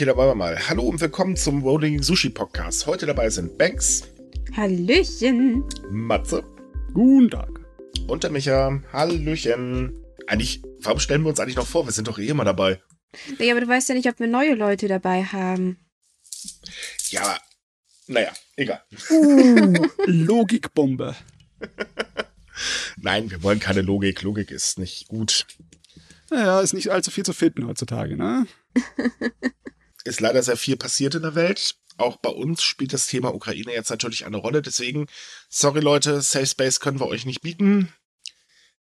Okay, da wollen wir mal. Hallo und willkommen zum Rolling Sushi Podcast. Heute dabei sind Banks. Hallöchen. Matze. Guten Tag. Und der Micha. Hallöchen. Eigentlich, warum stellen wir uns eigentlich noch vor? Wir sind doch eh immer dabei. Nee, aber du weißt ja nicht, ob wir neue Leute dabei haben. Ja, naja, egal. Uh, Logikbombe. Nein, wir wollen keine Logik. Logik ist nicht gut. Naja, ist nicht allzu viel zu finden heutzutage, ne? ist leider sehr viel passiert in der Welt. Auch bei uns spielt das Thema Ukraine jetzt natürlich eine Rolle. Deswegen, sorry Leute, Safe Space können wir euch nicht bieten.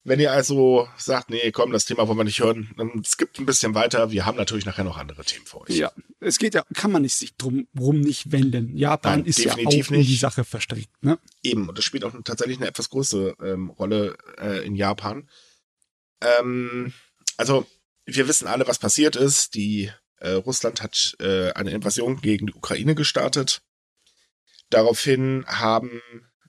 Wenn ihr also sagt, nee, komm, das Thema wollen wir nicht hören, dann skippt ein bisschen weiter. Wir haben natürlich nachher noch andere Themen für euch. Ja, es geht ja, kann man nicht sich drum rum nicht wenden. Japan Nein, ist ja auch definitiv in nicht. die Sache verstrickt, ne? Eben, und das spielt auch tatsächlich eine etwas größere ähm, Rolle äh, in Japan. Ähm, also, wir wissen alle, was passiert ist. Die äh, Russland hat äh, eine Invasion gegen die Ukraine gestartet. Daraufhin haben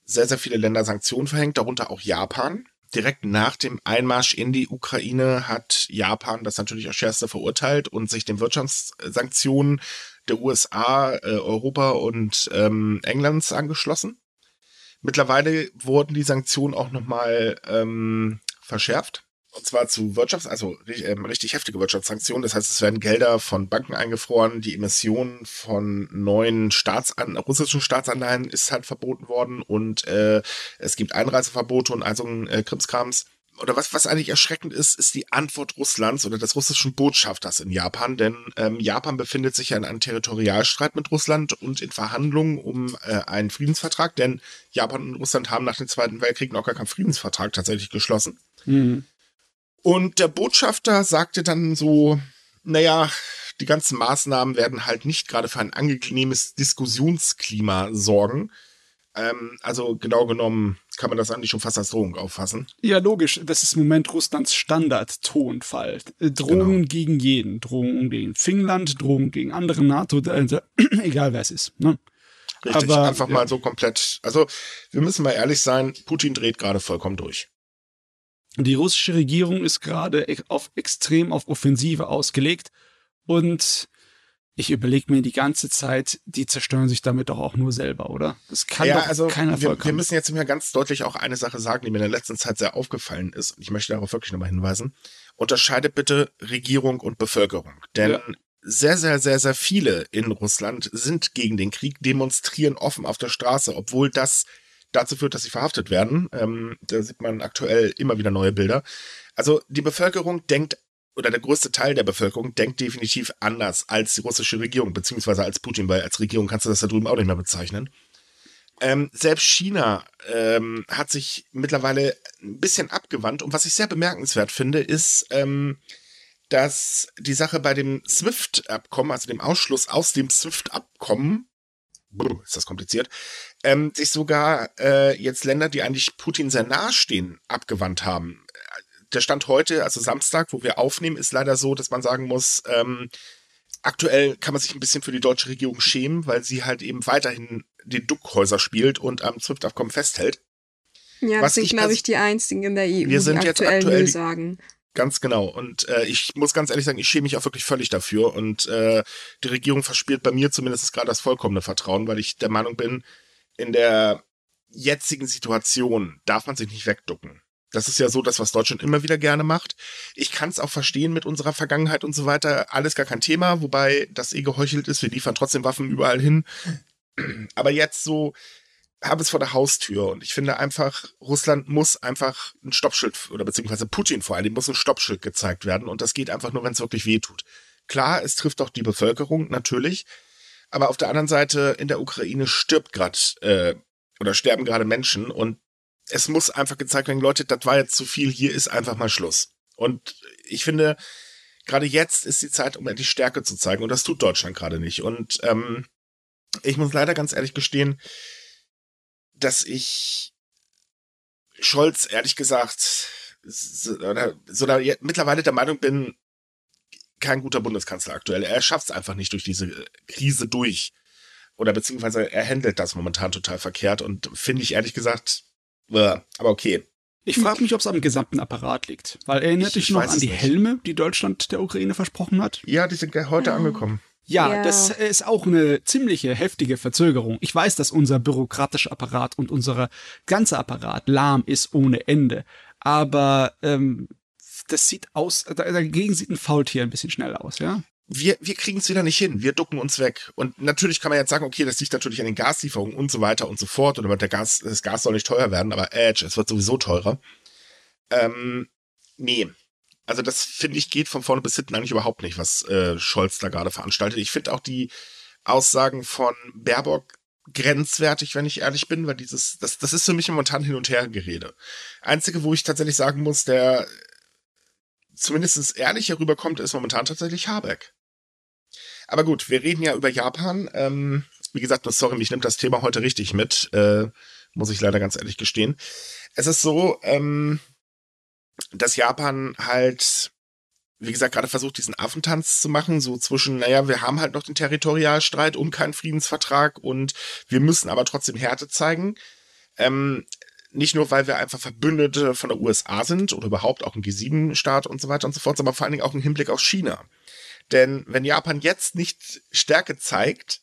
sehr, sehr viele Länder Sanktionen verhängt, darunter auch Japan. Direkt nach dem Einmarsch in die Ukraine hat Japan das natürlich als schärfste verurteilt und sich den Wirtschaftssanktionen der USA, äh, Europa und ähm, Englands angeschlossen. Mittlerweile wurden die Sanktionen auch nochmal ähm, verschärft. Und zwar zu Wirtschafts-, also ähm, richtig heftige Wirtschaftssanktionen. Das heißt, es werden Gelder von Banken eingefroren, die Emission von neuen Staatsan russischen Staatsanleihen ist halt verboten worden und äh, es gibt Einreiseverbote und also äh, Krimskrams. Oder was, was eigentlich erschreckend ist, ist die Antwort Russlands oder des russischen Botschafters in Japan, denn ähm, Japan befindet sich ja in einem Territorialstreit mit Russland und in Verhandlungen um äh, einen Friedensvertrag, denn Japan und Russland haben nach dem Zweiten Weltkrieg noch gar keinen Friedensvertrag tatsächlich geschlossen. Mhm. Und der Botschafter sagte dann so, naja, die ganzen Maßnahmen werden halt nicht gerade für ein angenehmes Diskussionsklima sorgen. Ähm, also genau genommen kann man das eigentlich schon fast als Drohung auffassen. Ja, logisch. Das ist im Moment Russlands Standard-Tonfall. Äh, Drohungen Genau. gegen jeden. Drohungen gegen Finnland, Drohungen gegen andere NATO, äh, egal wer es ist. Ne? Richtig, Aber, einfach ja. mal so komplett. Also wir müssen mal ehrlich sein, Putin dreht gerade vollkommen durch. Die russische Regierung ist gerade e- auf extrem auf Offensive ausgelegt und ich überlege mir die ganze Zeit, die zerstören sich damit doch auch nur selber, oder? Das kann ja, doch also keiner wir, Erfolg wir müssen jetzt mal ganz deutlich auch eine Sache sagen, die mir in der letzten Zeit sehr aufgefallen ist. Und ich möchte darauf wirklich nochmal hinweisen. Unterscheidet bitte Regierung und Bevölkerung. Denn Ja. sehr, sehr, sehr, sehr viele in Russland sind gegen den Krieg, demonstrieren offen auf der Straße, obwohl das dazu führt, dass sie verhaftet werden. Ähm, da sieht man aktuell immer wieder neue Bilder. Also die Bevölkerung denkt, oder der größte Teil der Bevölkerung denkt definitiv anders als die russische Regierung, beziehungsweise als Putin, weil als Regierung kannst du das da drüben auch nicht mehr bezeichnen. Ähm, selbst China ähm, hat sich mittlerweile ein bisschen abgewandt. Und was ich sehr bemerkenswert finde, ist, ähm, dass die Sache bei dem SWIFT-Abkommen, also dem Ausschluss aus dem SWIFT-Abkommen, ist das kompliziert, ähm, sich sogar äh, jetzt Länder, die eigentlich Putin sehr nahestehen, abgewandt haben. Der Stand heute, also Samstag, wo wir aufnehmen, ist leider so, dass man sagen muss, ähm, aktuell kann man sich ein bisschen für die deutsche Regierung schämen, weil sie halt eben weiterhin den Duckhäuser spielt und am SWIFT-Abkommen festhält. Ja, Was das sind, ich glaube ich, die einzigen in der EU, Wir sind die jetzt aktuell aktuell sagen. Ganz genau. Und äh, ich muss ganz ehrlich sagen, ich schäme mich auch wirklich völlig dafür. Und äh, die Regierung verspielt bei mir zumindest gerade das vollkommene Vertrauen, weil ich der Meinung bin, in der jetzigen Situation darf man sich nicht wegducken. Das ist ja so das, was Deutschland immer wieder gerne macht. Ich kann es auch verstehen mit unserer Vergangenheit und so weiter. Alles gar kein Thema, wobei das eh geheuchelt ist. Wir liefern trotzdem Waffen überall hin. Aber jetzt so habe es vor der Haustür und ich finde einfach, Russland muss einfach ein Stoppschild oder beziehungsweise Putin vor allem muss ein Stoppschild gezeigt werden und das geht einfach nur, wenn es wirklich weh tut. Klar, es trifft auch die Bevölkerung natürlich, aber auf der anderen Seite in der Ukraine stirbt gerade äh, oder sterben gerade Menschen und es muss einfach gezeigt werden, Leute, das war jetzt zu viel, hier ist einfach mal Schluss. Und ich finde, gerade jetzt ist die Zeit, um endlich Stärke zu zeigen und das tut Deutschland gerade nicht. Und ähm, ich muss leider ganz ehrlich gestehen, dass ich Scholz ehrlich gesagt so, oder, so da, mittlerweile der Meinung bin, kein guter Bundeskanzler aktuell. Er schafft es einfach nicht durch diese äh, Krise durch. Oder beziehungsweise er handelt das momentan total verkehrt und finde ich ehrlich gesagt, äh, aber okay. Ich frage mich, ob es am gesamten Apparat liegt. Weil erinnert Ich- dich ich noch an die nicht. Helme, die Deutschland der Ukraine versprochen hat? Ja, die sind heute Oh. angekommen. Ja, Ja. das ist auch eine ziemliche heftige Verzögerung. Ich weiß, dass unser bürokratischer Apparat und unser ganzer Apparat lahm ist ohne Ende. Aber ähm, das sieht aus, da- dagegen sieht ein Faultier ein bisschen schnell aus, ja? wir, wir kriegen es wieder nicht hin. Wir ducken uns weg. Und natürlich kann man jetzt sagen, okay, das liegt natürlich an den Gaslieferungen und so weiter und so fort. Oder der Gas, das Gas soll nicht teuer werden, aber Edge, es wird sowieso teurer. Ähm, nee. Also das finde ich geht von vorne bis hinten eigentlich überhaupt nicht, was äh, Scholz da gerade veranstaltet. Ich finde auch die Aussagen von Baerbock grenzwertig, wenn ich ehrlich bin, weil dieses, das, das ist für mich momentan hin und her Gerede. Einzige, wo ich tatsächlich sagen muss, der zumindest ehrlich herüberkommt, ist momentan tatsächlich Habeck. Aber gut, wir reden ja über Japan. Ähm, wie gesagt, sorry, mich nimmt das Thema heute richtig mit, äh, muss ich leider ganz ehrlich gestehen. Es ist so, ähm, dass Japan halt, wie gesagt, gerade versucht, diesen Affentanz zu machen, so zwischen, naja, wir haben halt noch den Territorialstreit und keinen Friedensvertrag und wir müssen aber trotzdem Härte zeigen. Ähm, nicht nur, weil wir einfach Verbündete von der USA sind oder überhaupt auch ein G7-Staat und so weiter und so fort, sondern vor allen Dingen auch im Hinblick auf China. Denn wenn Japan jetzt nicht Stärke zeigt,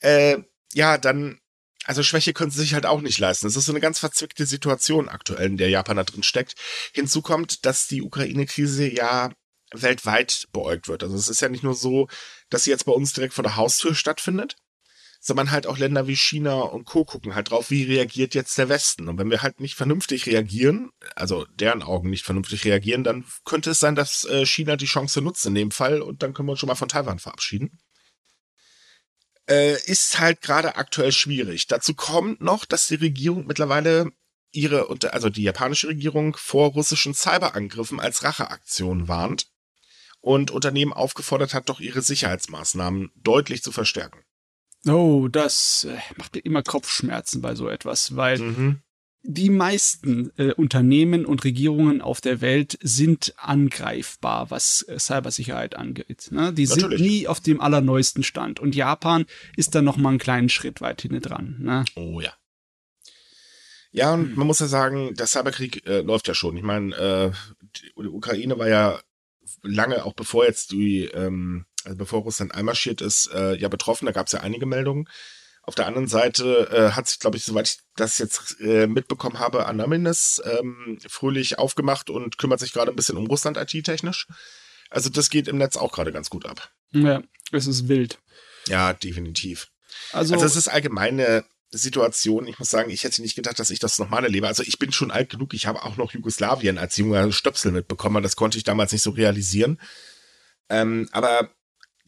äh, ja, dann, also Schwäche können sie sich halt auch nicht leisten. Es ist so eine ganz verzwickte Situation aktuell, in der Japan da drin steckt. Hinzu kommt, dass die Ukraine-Krise ja weltweit beäugt wird. Also es ist ja nicht nur so, dass sie jetzt bei uns direkt vor der Haustür stattfindet, sondern halt auch Länder wie China und Co. gucken halt drauf, wie reagiert jetzt der Westen. Und wenn wir halt nicht vernünftig reagieren, also deren Augen nicht vernünftig reagieren, dann könnte es sein, dass äh, China die Chance nutzt in dem Fall und dann können wir uns schon mal von Taiwan verabschieden. Äh, ist halt gerade aktuell schwierig. Dazu kommt noch, dass die Regierung mittlerweile ihre, also die japanische Regierung vor russischen Cyberangriffen als Racheaktion warnt und Unternehmen aufgefordert hat, doch ihre Sicherheitsmaßnahmen deutlich zu verstärken. Oh, das äh, macht mir immer Kopfschmerzen bei so etwas, weil Mhm. die meisten äh, Unternehmen und Regierungen auf der Welt sind angreifbar, was äh, Cybersicherheit angeht. Ne? Die sind Natürlich. nie auf dem allerneuesten Stand. Und Japan ist da noch mal einen kleinen Schritt weit hinten dran. Ne? Oh ja. Ja, und Hm. man muss ja sagen, der Cyberkrieg äh, läuft ja schon. Ich meine, äh, die die Ukraine war ja lange, auch bevor jetzt die, ähm, also bevor Russland einmarschiert ist, äh, ja betroffen. Da gab es ja einige Meldungen. Auf der anderen Seite äh, hat sich, glaube ich, soweit ich das jetzt äh, mitbekommen habe, Anaminis ähm, fröhlich aufgemacht und kümmert sich gerade ein bisschen um Russland IT-technisch. Also das geht im Netz auch gerade ganz gut ab. Ja, es ist wild. Ja, definitiv. Also, Also es ist allgemeine Situation. Ich muss sagen, ich hätte nicht gedacht, dass ich das nochmal erlebe. Also ich bin schon alt genug. Ich habe auch noch Jugoslawien als junger Stöpsel mitbekommen. Das konnte ich damals nicht so realisieren. Ähm, aber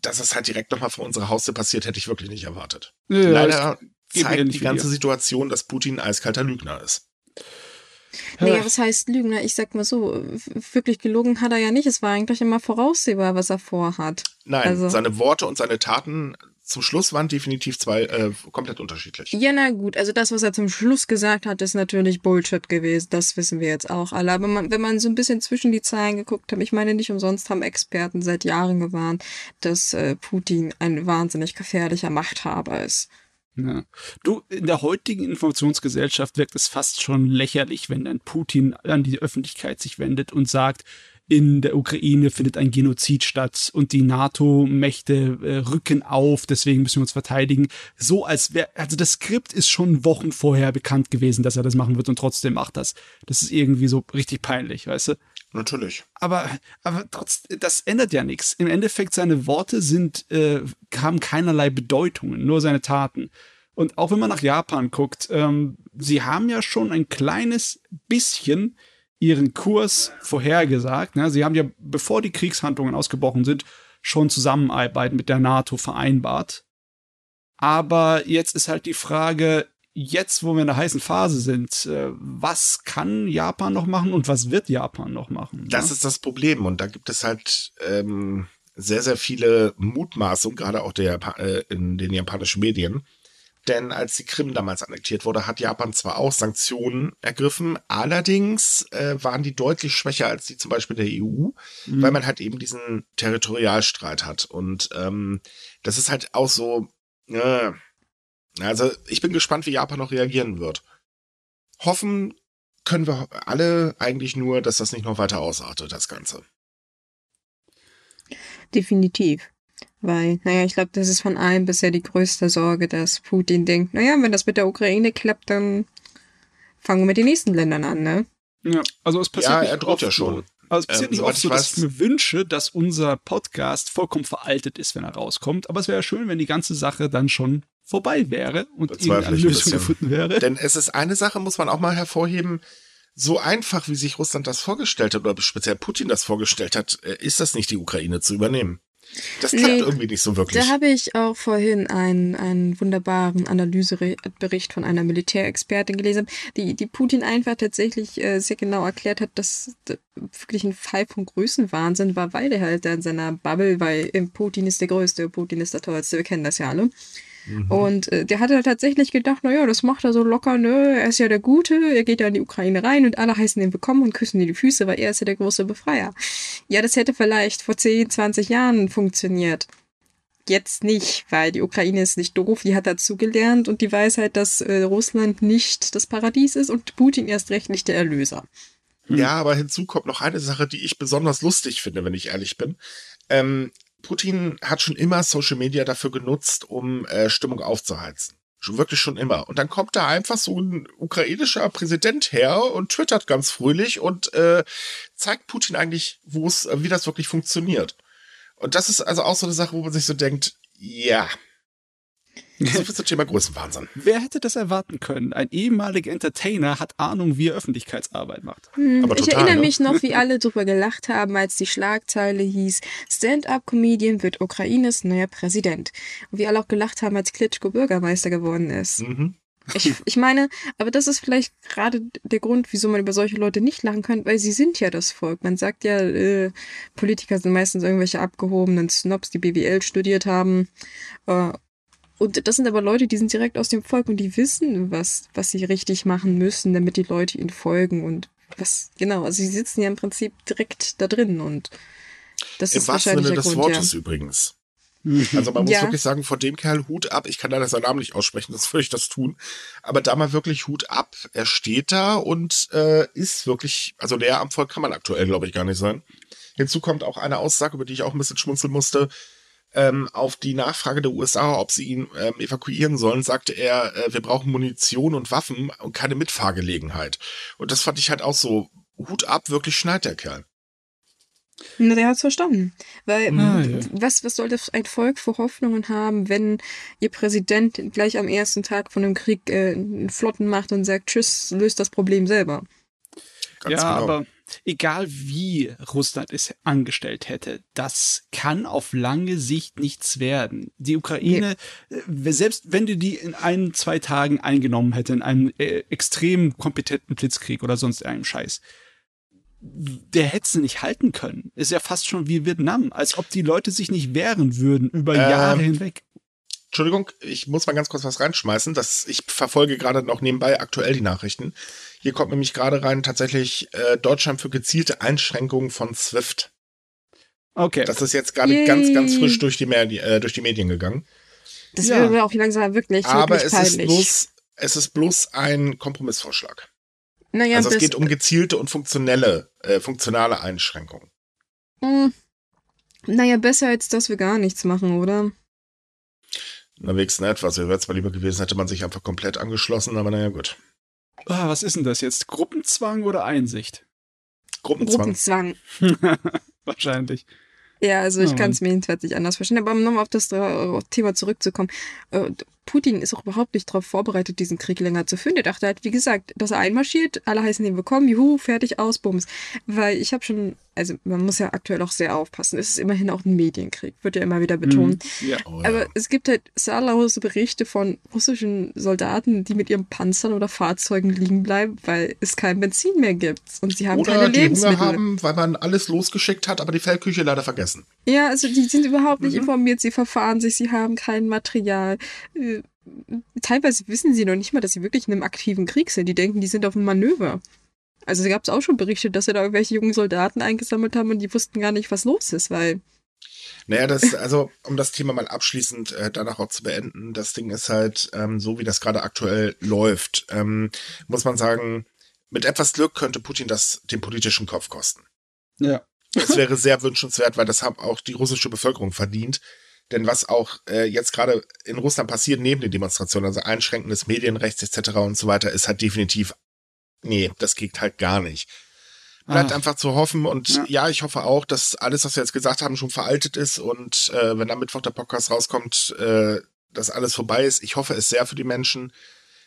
dass es halt direkt nochmal vor unserer Haustür passiert, hätte ich wirklich nicht erwartet. ja, Leider zeigt die ganze. Situation, dass Putin ein eiskalter Lügner ist. Naja, was heißt Lügner? Ich sag mal so, wirklich gelogen hat er ja nicht. Es war eigentlich immer voraussehbar, was er vorhat. Nein, Also- seine Worte und seine Taten zum Schluss waren definitiv zwei äh, komplett unterschiedlich. Ja, na gut, also das, was er zum Schluss gesagt hat, ist natürlich Bullshit gewesen. Das wissen wir jetzt auch alle. Aber man, wenn man so ein bisschen zwischen die Zeilen geguckt hat, ich meine, nicht umsonst haben Experten seit Jahren gewarnt, dass äh, Putin ein wahnsinnig gefährlicher Machthaber ist. Ja. Du, in der heutigen Informationsgesellschaft wirkt es fast schon lächerlich, wenn dann Putin an die Öffentlichkeit sich wendet und sagt, in der Ukraine findet ein Genozid statt und die NATO-Mächte äh, rücken auf, deswegen müssen wir uns verteidigen. So als wäre, also das Skript ist schon Wochen vorher bekannt gewesen, dass er das machen wird und trotzdem macht das. Das ist irgendwie so richtig peinlich, weißt du? Natürlich. aber, aber trotz, das ändert ja nichts. Im Endeffekt, seine Worte sind, äh, haben keinerlei Bedeutungen, nur seine Taten. Und auch wenn man nach Japan guckt, ähm, sie haben ja schon ein kleines bisschen ihren Kurs vorhergesagt. Ne? Sie haben ja, bevor die Kriegshandlungen ausgebrochen sind, schon Zusammenarbeit mit der NATO vereinbart. Aber jetzt ist halt die Frage, jetzt, wo wir in der heißen Phase sind, äh, was kann Japan noch machen und was wird Japan noch machen? Das ne? ist das Problem. Und da gibt es halt ähm, sehr, sehr viele Mutmaßungen, gerade auch der, äh, in den japanischen Medien. Denn als die Krim damals annektiert wurde, hat Japan zwar auch Sanktionen ergriffen, allerdings äh, waren die deutlich schwächer als die zum Beispiel der EU, weil man halt eben diesen Territorialstreit hat. Und ähm, das ist halt auch so, äh, also ich bin gespannt, wie Japan noch reagieren wird. Hoffen können wir alle eigentlich nur, dass das nicht noch weiter ausartet, das Ganze. Definitiv. Weil, naja, ich glaube, das ist von allen bisher die größte Sorge, dass Putin denkt, naja, wenn das mit der Ukraine klappt, dann fangen wir mit den nächsten Ländern an, ne? Ja, also es passiert Ja, er droht ja schon. So. Also es passiert Ähm, nicht oft so, ich dass ich mir wünsche, dass unser Podcast vollkommen veraltet ist, wenn er rauskommt. Aber es wäre schön, wenn die ganze Sache dann schon vorbei wäre und irgendeine Lösung gefunden wäre. Denn es ist eine Sache, muss man auch mal hervorheben, so einfach, wie sich Russland das vorgestellt hat, oder speziell Putin das vorgestellt hat, äh, ist das nicht, die Ukraine zu übernehmen. Das klappt Nee, irgendwie nicht so wirklich. Da habe ich auch vorhin einen, einen wunderbaren Analysebericht von einer Militärexpertin gelesen, die, die Putin einfach tatsächlich äh, sehr genau erklärt hat, dass das wirklich ein Fall von Größenwahnsinn war, weil er halt da in seiner Bubble, weil äh, Putin ist der Größte, Putin ist der Tollste, wir kennen das ja alle. Und äh, der hat halt tatsächlich gedacht, naja, das macht er so locker, ne, er ist ja der Gute, er geht ja in die Ukraine rein und alle heißen ihn willkommen und küssen ihm die Füße, weil er ist ja der große Befreier. Ja, das hätte vielleicht vor 10, 20 Jahren funktioniert. Jetzt nicht, weil die Ukraine ist nicht doof, die hat dazugelernt und die weiß halt, dass äh, Russland nicht das Paradies ist und Putin erst recht nicht der Erlöser. Ja, aber hinzu kommt noch eine Sache, die ich besonders lustig finde, wenn ich ehrlich bin. Ähm, Putin hat schon immer Social Media dafür genutzt, um äh, Stimmung aufzuheizen. Schon wirklich schon immer. Und dann kommt da einfach so ein ukrainischer Präsident her und twittert ganz fröhlich und äh, zeigt Putin eigentlich, wo es, äh, wie das wirklich funktioniert. Und das ist also auch so eine Sache, wo man sich so denkt, ja. So viel zum Thema Größenwahnsinn. Wer hätte das erwarten können? Ein ehemaliger Entertainer hat Ahnung, wie er Öffentlichkeitsarbeit macht. Hm, Aber ich total, erinnere ne? mich noch, wie alle drüber gelacht haben, als die Schlagzeile hieß, Stand-up-Comedian wird Ukraines neuer Präsident. Und wie alle auch gelacht haben, als Klitschko Bürgermeister geworden ist. Mhm. Ich, ich meine, aber das ist vielleicht gerade der Grund, wieso man über solche Leute nicht lachen kann, weil sie sind ja das Volk. Man sagt ja, äh, Politiker sind meistens irgendwelche abgehobenen Snobs, die BWL studiert haben. Äh, und das sind aber Leute, die sind direkt aus dem Volk und die wissen, was, was sie richtig machen müssen, damit die Leute ihnen folgen und was, genau, also sie sitzen ja im Prinzip direkt da drin und das Im ist wahrsten wahrscheinlich Sinne der des Grund, Wortes ja. übrigens. Also man muss Ja. wirklich sagen, von dem Kerl Hut ab. Ich kann leider seinen Namen nicht aussprechen, das würde ich das tun. Aber da mal wirklich Hut ab. Er steht da und äh, ist wirklich, also näher am Volk kann man aktuell, glaube ich, gar nicht sein. Hinzu kommt auch eine Aussage, über die ich auch ein bisschen schmunzeln musste. Ähm, auf die Nachfrage der USA, ob sie ihn ähm, evakuieren sollen, sagte er, äh, wir brauchen Munition und Waffen und keine Mitfahrgelegenheit. Und das fand ich halt auch so, Hut ab, wirklich schneit der Kerl. Na, der hat's verstanden. Weil Ah, m, ja. was, was soll das ein Volk für Hoffnungen haben, wenn ihr Präsident gleich am ersten Tag von dem Krieg äh, einen Flotten macht und sagt, tschüss, löst das Problem selber. ja, Ganz genau. aber egal wie Russland es angestellt hätte, das kann auf lange Sicht nichts werden. Die Ukraine, äh, selbst wenn die die in ein, zwei Tagen eingenommen hätte, in einem äh, extrem kompetenten Blitzkrieg oder sonst einem Scheiß, der hätte sie nicht halten können. Ist ja fast schon wie Vietnam, als ob die Leute sich nicht wehren würden über Ähm, Jahre hinweg. Entschuldigung, ich muss mal ganz kurz was reinschmeißen. Das, ich verfolge gerade noch nebenbei aktuell die Nachrichten. Hier kommt nämlich gerade rein tatsächlich äh, Deutschland für gezielte Einschränkungen von SWIFT. Okay. Das ist jetzt gerade ganz, ganz frisch durch die, Medi äh, durch die Medien gegangen. Das Ja. wäre auch langsam wirklich, Aber wirklich es ist, peinlich. bloß, es ist bloß ein Kompromissvorschlag. naja, also es geht um gezielte und funktionelle, äh, funktionale Einschränkungen. Hm. Naja, besser als dass wir gar nichts machen, oder? Na, wenigstens etwas. Wäre zwar lieber gewesen, hätte man sich einfach komplett angeschlossen, aber naja, gut. Ah, was ist denn das jetzt? Gruppenzwang oder Einsicht? Gruppenzwang. Gruppenzwang. Wahrscheinlich. Ja, also ich Ja, kann es mir jedenfalls nicht anders verstehen. Aber um nochmal auf das Thema zurückzukommen, äh, Putin ist auch überhaupt nicht darauf vorbereitet, diesen Krieg länger zu führen. Der dachte halt, wie gesagt, dass er einmarschiert, alle heißen ihn willkommen, juhu, fertig, aus, bums. Weil ich habe schon, also man muss ja aktuell auch sehr aufpassen. Es ist immerhin auch ein Medienkrieg, wird ja immer wieder betont. Ja. Oh, ja. Aber es gibt halt zahllose Berichte von russischen Soldaten, die mit ihren Panzern oder Fahrzeugen liegen bleiben, weil es kein Benzin mehr gibt. Und sie haben Oder keine die Hunger Lebensmittel. haben, weil man alles losgeschickt hat, aber die Feldküche leider vergessen. Ja, also die sind überhaupt nicht Mhm. informiert, sie verfahren sich, sie haben kein Material. Äh, Teilweise wissen sie noch nicht mal, dass sie wirklich in einem aktiven Krieg sind. Die denken, die sind auf einem Manöver. Also gab es auch schon Berichte, dass sie da irgendwelche jungen Soldaten eingesammelt haben und die wussten gar nicht, was los ist, weil Naja, das, also, um das Thema mal abschließend äh, danach auch zu beenden, das Ding ist halt, ähm, so wie das gerade aktuell läuft, ähm, muss man sagen, mit etwas Glück könnte Putin das den politischen Kopf kosten. Ja. Es wäre sehr wünschenswert, weil das haben auch die russische Bevölkerung verdient, Denn was auch äh, jetzt gerade in Russland passiert, neben den Demonstrationen, also Einschränken des Medienrechts etc. und so weiter, ist halt definitiv, nee, das geht halt gar nicht. Bleibt ah. einfach zu hoffen und ja. ja. ich hoffe auch, dass alles, was wir jetzt gesagt haben, schon veraltet ist und äh, wenn am Mittwoch der Podcast rauskommt, äh, dass alles vorbei ist. Ich hoffe es sehr für die Menschen.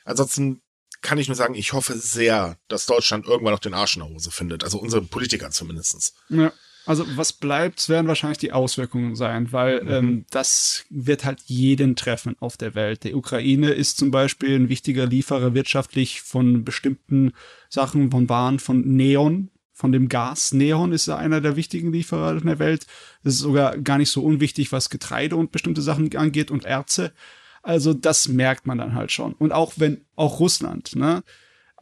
Ansonsten kann ich nur sagen, ich hoffe sehr, dass Deutschland irgendwann noch den Arsch in der Hose findet. Also unsere Politiker zumindestens. Ja. Also was bleibt, werden wahrscheinlich die Auswirkungen sein, weil mhm. ähm, das wird halt jeden treffen auf der Welt. Die Ukraine ist zum Beispiel ein wichtiger Lieferer wirtschaftlich von bestimmten Sachen, von Waren, von Neon, von dem Gas. Neon ist einer der wichtigen Lieferer in der Welt. Das ist sogar gar nicht so unwichtig, was Getreide und bestimmte Sachen angeht und Erze. Also das merkt man dann halt schon. Und auch wenn, auch Russland, ne?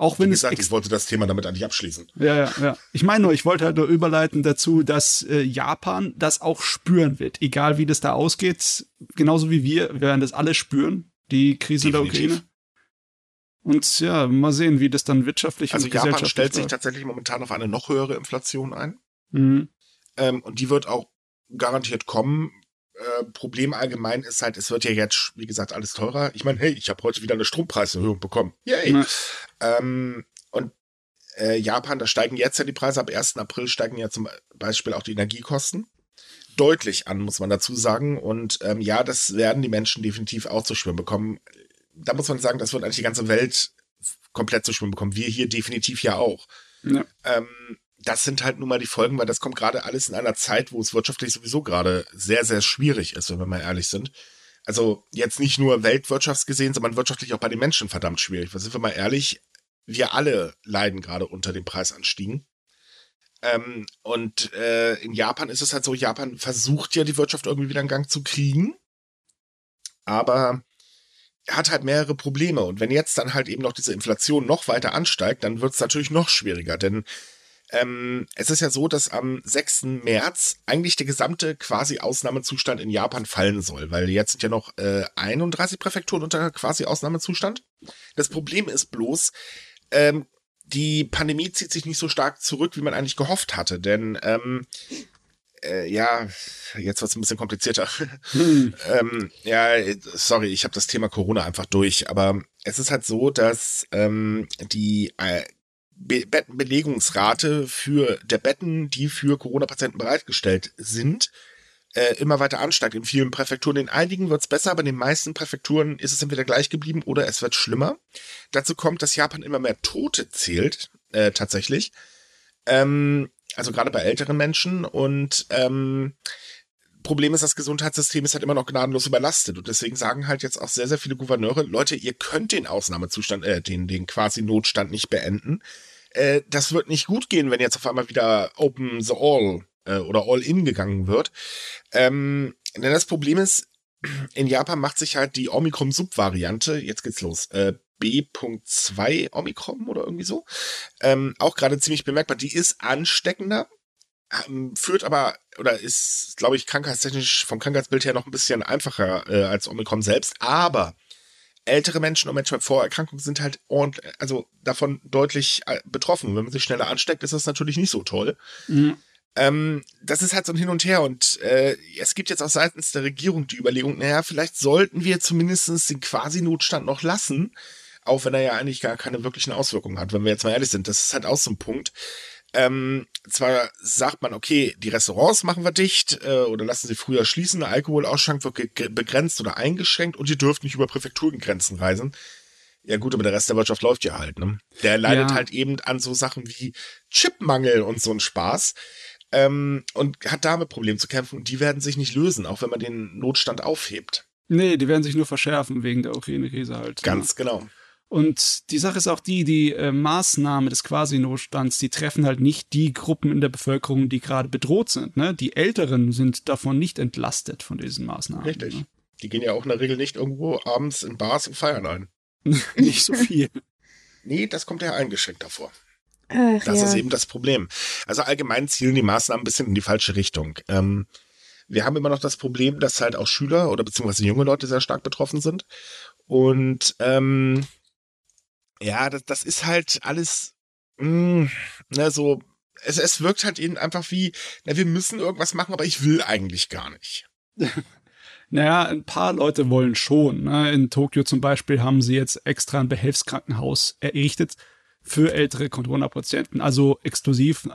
Auch wenn Wie gesagt, es ich wollte das Thema damit eigentlich abschließen. Ja, ja, ja. Ich meine nur, ich wollte halt nur überleiten dazu, dass äh, Japan das auch spüren wird, egal wie das da ausgeht. Genauso wie wir, wir werden das alle spüren, die Krise Definitiv. der Ukraine. Und ja, mal sehen, wie das dann wirtschaftlich also und Japan gesellschaftlich stellt sich tatsächlich momentan auf eine noch höhere Inflation ein. Mhm. Ähm, und die wird auch garantiert kommen. Äh, Problem allgemein ist halt, es wird ja jetzt, wie gesagt, alles teurer. Ich meine, hey, ich habe heute wieder eine Strompreiserhöhung bekommen. Yay! Ähm, und äh, Japan, da steigen jetzt ja die Preise. Ab 1. April steigen ja zum Beispiel auch die Energiekosten deutlich an, muss man dazu sagen. Und ähm, ja, das werden die Menschen definitiv auch zu spüren bekommen da muss man sagen, das wird eigentlich die ganze Welt komplett zu schwimmen bekommen. Wir hier definitiv ja auch. Ja. Ähm, das sind halt nun mal die Folgen, weil das kommt gerade alles in einer Zeit, wo es wirtschaftlich sowieso gerade sehr, sehr schwierig ist, wenn wir mal ehrlich sind. Also jetzt nicht nur weltwirtschaftsgesehen, sondern wirtschaftlich auch bei den Menschen verdammt schwierig. Weil sind wir mal ehrlich, wir alle leiden gerade unter den Preisanstiegen. Ähm, und äh, in Japan ist es halt so, Japan versucht ja die Wirtschaft irgendwie wieder in Gang zu kriegen. Aber hat halt mehrere Probleme. Und wenn jetzt dann halt eben noch diese Inflation noch weiter ansteigt, dann wird es natürlich noch schwieriger. Denn ähm, es ist ja so, dass am 6. März eigentlich der gesamte quasi Ausnahmezustand in Japan fallen soll, weil jetzt sind ja noch äh, 31 Präfekturen unter quasi Ausnahmezustand. Das Problem ist bloß, ähm, die Pandemie zieht sich nicht so stark zurück, wie man eigentlich gehofft hatte, denn ähm, äh, ja, jetzt wird es ein bisschen komplizierter. Hm. ähm, ja, sorry, ich habe das Thema Corona einfach durch, aber es ist halt so, dass ähm, die äh, Be Bettenbelegungsrate für der Betten, die für Corona-Patienten bereitgestellt sind, äh, immer weiter ansteigt. In vielen Präfekturen, in einigen wird es besser, aber in den meisten Präfekturen ist es entweder gleich geblieben oder es wird schlimmer. Dazu kommt, dass Japan immer mehr Tote zählt, äh, tatsächlich. Ähm, also gerade bei älteren Menschen und ähm, Problem ist, das Gesundheitssystem ist halt immer noch gnadenlos überlastet und deswegen sagen halt jetzt auch sehr, sehr viele Gouverneure, Leute, ihr könnt den Ausnahmezustand, äh, den, den quasi Notstand nicht beenden. Äh, das wird nicht gut gehen, wenn jetzt auf einmal wieder Open the All äh, oder All In gegangen wird. Ähm, denn das Problem ist, in Japan macht sich halt die Omikron-Subvariante, jetzt geht's los, äh, B.2 Omikron oder irgendwie so. Ähm, auch gerade ziemlich bemerkbar. Die ist ansteckender, führt aber oder ist, glaube ich, krankheitstechnisch vom Krankheitsbild her noch ein bisschen einfacher äh, als Omikron selbst. Aber ältere Menschen und Menschen mit Vorerkrankungen sind halt ordentlich, also davon deutlich äh, betroffen. Wenn man sich schneller ansteckt, ist das natürlich nicht so toll. Mhm. Ähm, das ist halt so ein Hin und Her und äh, es gibt jetzt auch seitens der Regierung die Überlegung, naja, vielleicht sollten wir zumindest den Quasi-Notstand noch lassen, auch wenn er ja eigentlich gar keine wirklichen Auswirkungen hat, wenn wir jetzt mal ehrlich sind. Das ist halt auch so ein Punkt. Ähm, zwar sagt man, okay, die Restaurants machen wir dicht äh, oder lassen sie früher schließen, der Alkoholausschank wird begrenzt oder eingeschränkt und ihr dürft nicht über Präfekturengrenzen reisen. Ja gut, aber der Rest der Wirtschaft läuft ja halt, ne? Der leidet ja. halt eben an so Sachen wie Chipmangel und so ein Spaß. Ähm, und hat damit Probleme zu kämpfen und die werden sich nicht lösen, auch wenn man den Notstand aufhebt. Nee, die werden sich nur verschärfen wegen der Ukraine-Krise halt. Ganz ja. genau. Und die Sache ist auch die, die äh, Maßnahme des Quasi-Notstands, die treffen halt nicht die Gruppen in der Bevölkerung, die gerade bedroht sind. Ne? Die Älteren sind davon nicht entlastet von diesen Maßnahmen. Richtig. Ne? Die gehen ja auch in der Regel nicht irgendwo abends in Bars und feiern ein. nicht so viel. nee, das kommt ja eingeschränkt davor. Ach, das ja. ist eben das Problem. Also allgemein zielen die Maßnahmen ein bisschen in die falsche Richtung. Ähm, wir haben immer noch das Problem, dass halt auch Schüler oder beziehungsweise junge Leute sehr stark betroffen sind. Und ähm, ja, das, das ist halt alles, mh, mm, ne, so, es, es wirkt halt eben einfach wie, na, wir müssen irgendwas machen, aber ich will eigentlich gar nicht. Naja, ein paar Leute wollen schon. Ne? In Tokio zum Beispiel haben sie jetzt extra ein Behelfskrankenhaus errichtet für ältere Corona-Patienten, also exklusiv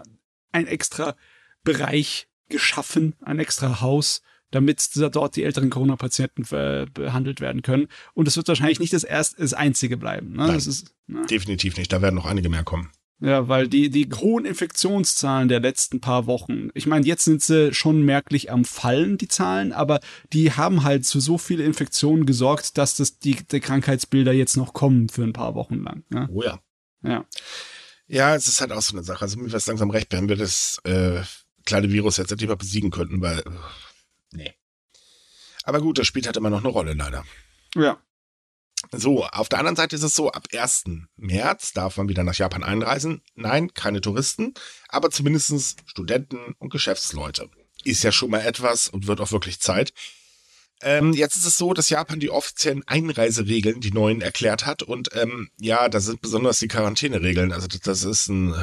ein extra Bereich geschaffen, ein extra Haus, damit dort die älteren Corona-Patienten behandelt werden können. Und es wird wahrscheinlich nicht das erste, das einzige bleiben. Ne? Nein, das ist, ne? Definitiv nicht. Da werden noch einige mehr kommen. Ja, weil die, die hohen Infektionszahlen der letzten paar Wochen, ich meine, jetzt sind sie schon merklich am Fallen, die Zahlen, aber die haben halt zu so viele Infektionen gesorgt, dass das die, die Krankheitsbilder jetzt noch kommen für ein paar Wochen lang. Ne? Oh ja. Ja. Ja, es ist halt auch so eine Sache. Also mir wäre es langsam recht, wenn wir das äh, kleine Virus jetzt endlich mal besiegen könnten, weil. Nee. Aber gut, das spielt halt immer noch eine Rolle, leider. Ja. So, auf der anderen Seite ist es so, ab 1. März darf man wieder nach Japan einreisen. Nein, keine Touristen, aber zumindest Studenten und Geschäftsleute. Ist ja schon mal etwas und wird auch wirklich Zeit. Ähm, jetzt ist es so, dass Japan die offiziellen Einreiseregeln, die neuen, erklärt hat. Und ähm, ja, da sind besonders die Quarantäneregeln. Also das, das ist ein...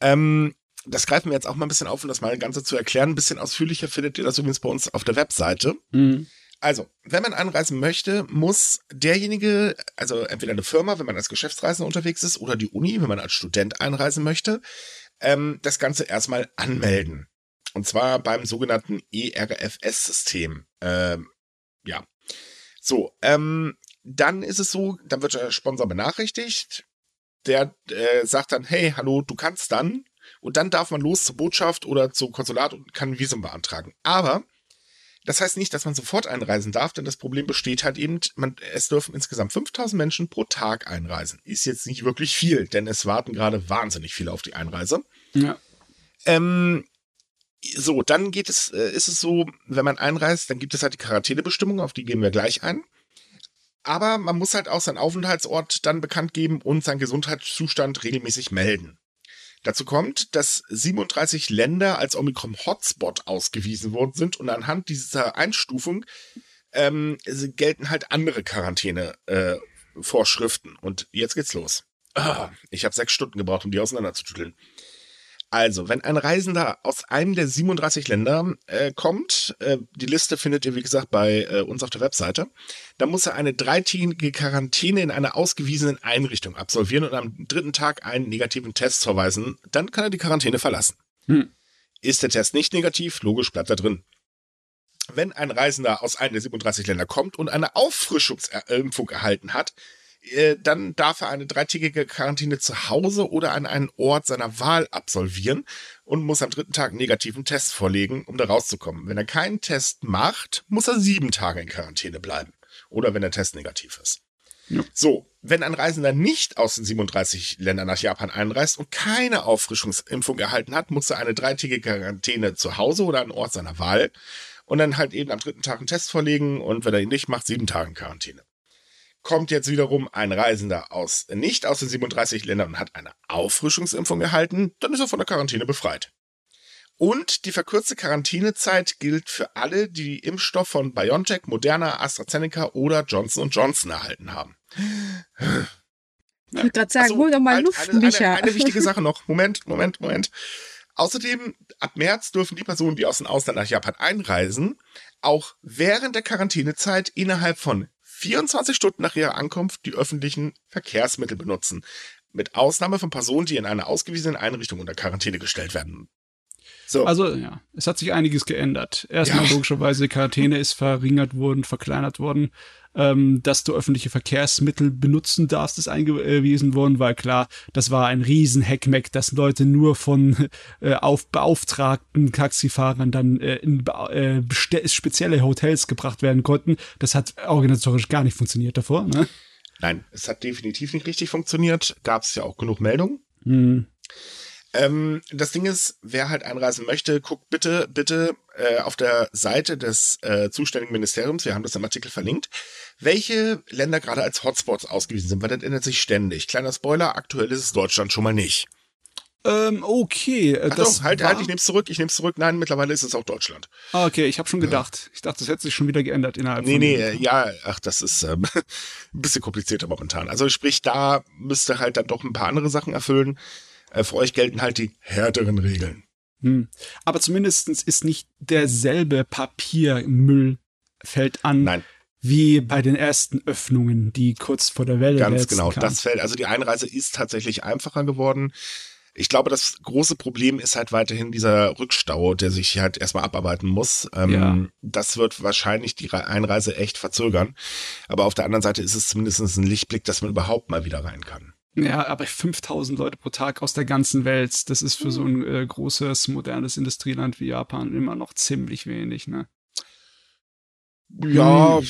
Ähm, das greifen wir jetzt auch mal ein bisschen auf, um das mal Ganze zu erklären. Ein bisschen ausführlicher findet ihr das übrigens bei uns auf der Webseite. Mhm. Also, wenn man anreisen möchte, muss derjenige, also entweder eine Firma, wenn man als Geschäftsreisender unterwegs ist, oder die Uni, wenn man als Student einreisen möchte, ähm, das Ganze erstmal anmelden. Und zwar beim sogenannten ERFS-System. Ähm, ja. So, ähm, dann ist es so, dann wird der Sponsor benachrichtigt. Der äh, sagt dann, hey, hallo, du kannst dann. Und dann darf man los zur Botschaft oder zum Konsulat und kann ein Visum beantragen. Aber das heißt nicht, dass man sofort einreisen darf, denn das Problem besteht halt eben, man, es dürfen insgesamt 5000 Menschen pro Tag einreisen. Ist jetzt nicht wirklich viel, denn es warten gerade wahnsinnig viele auf die Einreise. Ja. Ähm, so, dann geht es, äh, ist es so, wenn man einreist, dann gibt es halt die Quarantänebestimmung, auf die gehen wir gleich ein. Aber man muss halt auch seinen Aufenthaltsort dann bekannt geben und seinen Gesundheitszustand regelmäßig melden. Dazu kommt, dass 37 Länder als Omikron-Hotspot ausgewiesen worden sind und anhand dieser Einstufung ähm, gelten halt andere Quarantäne-Vorschriften. Äh, und jetzt geht's los. Ah, ich habe sechs Stunden gebraucht, um die auseinanderzutütteln. Also, wenn ein Reisender aus einem der 37 Länder äh, kommt, äh, die Liste findet ihr, wie gesagt, bei äh, uns auf der Webseite, dann muss er eine dreitägige Quarantäne in einer ausgewiesenen Einrichtung absolvieren und am dritten Tag einen negativen Test verweisen. Dann kann er die Quarantäne verlassen. Hm. Ist der Test nicht negativ, logisch bleibt er drin. Wenn ein Reisender aus einem der 37 Länder kommt und eine Auffrischungsimpfung erhalten hat, äh, dann darf er eine dreitägige Quarantäne zu Hause oder an einen Ort seiner Wahl absolvieren und muss am dritten Tag einen negativen Test vorlegen, um da rauszukommen. Wenn er keinen Test macht, muss er sieben Tage in Quarantäne bleiben. Oder wenn der Test negativ ist. Ja. So, wenn ein Reisender nicht aus den 37 Ländern nach Japan einreist und keine Auffrischungsimpfung erhalten hat, muss er eine dreitägige Quarantäne zu Hause oder an Ort seiner Wahl und dann halt eben am dritten Tag einen Test vorlegen und wenn er ihn nicht macht, sieben Tage in Quarantäne kommt jetzt wiederum ein Reisender aus nicht aus den 37 Ländern und hat eine Auffrischungsimpfung erhalten, dann ist er von der Quarantäne befreit. Und die verkürzte Quarantänezeit gilt für alle, die Impfstoff von BioNTech, Moderna, AstraZeneca oder Johnson Johnson erhalten haben. Ich würde gerade sagen, also, hol doch mal Luft, eine, Micha. Eine, eine wichtige Sache noch. Moment, Moment, Moment. Außerdem, ab März dürfen die Personen, die aus dem Ausland nach Japan einreisen, auch während der Quarantänezeit innerhalb von 24 Stunden nach ihrer Ankunft die öffentlichen Verkehrsmittel benutzen. Mit Ausnahme von Personen, die in einer ausgewiesenen Einrichtung unter Quarantäne gestellt werden. So. Also ja, es hat sich einiges geändert. Erstmal ja. logischerweise, die Quarantäne ist verringert worden, verkleinert worden. Ähm, dass du öffentliche Verkehrsmittel benutzen darfst, ist eingewiesen worden, weil klar, das war ein riesen Hackmack, dass Leute nur von äh, auf beauftragten Taxifahrern dann äh, in äh, spezielle Hotels gebracht werden konnten. Das hat organisatorisch gar nicht funktioniert davor. Ne? Nein, es hat definitiv nicht richtig funktioniert. Gab es ja auch genug Meldungen. Mhm. Ähm, das Ding ist, wer halt einreisen möchte, guckt bitte, bitte äh, auf der Seite des äh, zuständigen Ministeriums, wir haben das im Artikel verlinkt, welche Länder gerade als Hotspots ausgewiesen sind, weil das ändert sich ständig. Kleiner Spoiler, aktuell ist es Deutschland schon mal nicht. Ähm, okay. Äh, Ach das halt, halt, ich nehme es zurück, ich nehme es zurück. Nein, mittlerweile ist es auch Deutschland. Ah, okay, ich habe schon gedacht. Ich dachte, das hätte sich schon wieder geändert innerhalb nee, von... Nee, nee, ja, ach, das ist ähm, ein bisschen komplizierter momentan. Also sprich, da müsste halt dann doch ein paar andere Sachen erfüllen. Äh, für euch gelten halt die härteren Regeln. Hm. Aber zumindest ist nicht derselbe Papiermüll fällt an. Nein. Wie bei den ersten Öffnungen, die kurz vor der Welle Ganz genau. Kam. Das fällt, also die Einreise ist tatsächlich einfacher geworden. Ich glaube, das große Problem ist halt weiterhin dieser Rückstau, der sich halt erstmal abarbeiten muss. Ähm, Ja. Das wird wahrscheinlich die Re- Einreise echt verzögern. Aber auf der anderen Seite ist es zumindest ein Lichtblick, dass man überhaupt mal wieder rein kann. Ja, aber 5000 Leute pro Tag aus der ganzen Welt, das ist für so ein äh, großes, modernes Industrieland wie Japan immer noch ziemlich wenig, ne? Ja, Hm.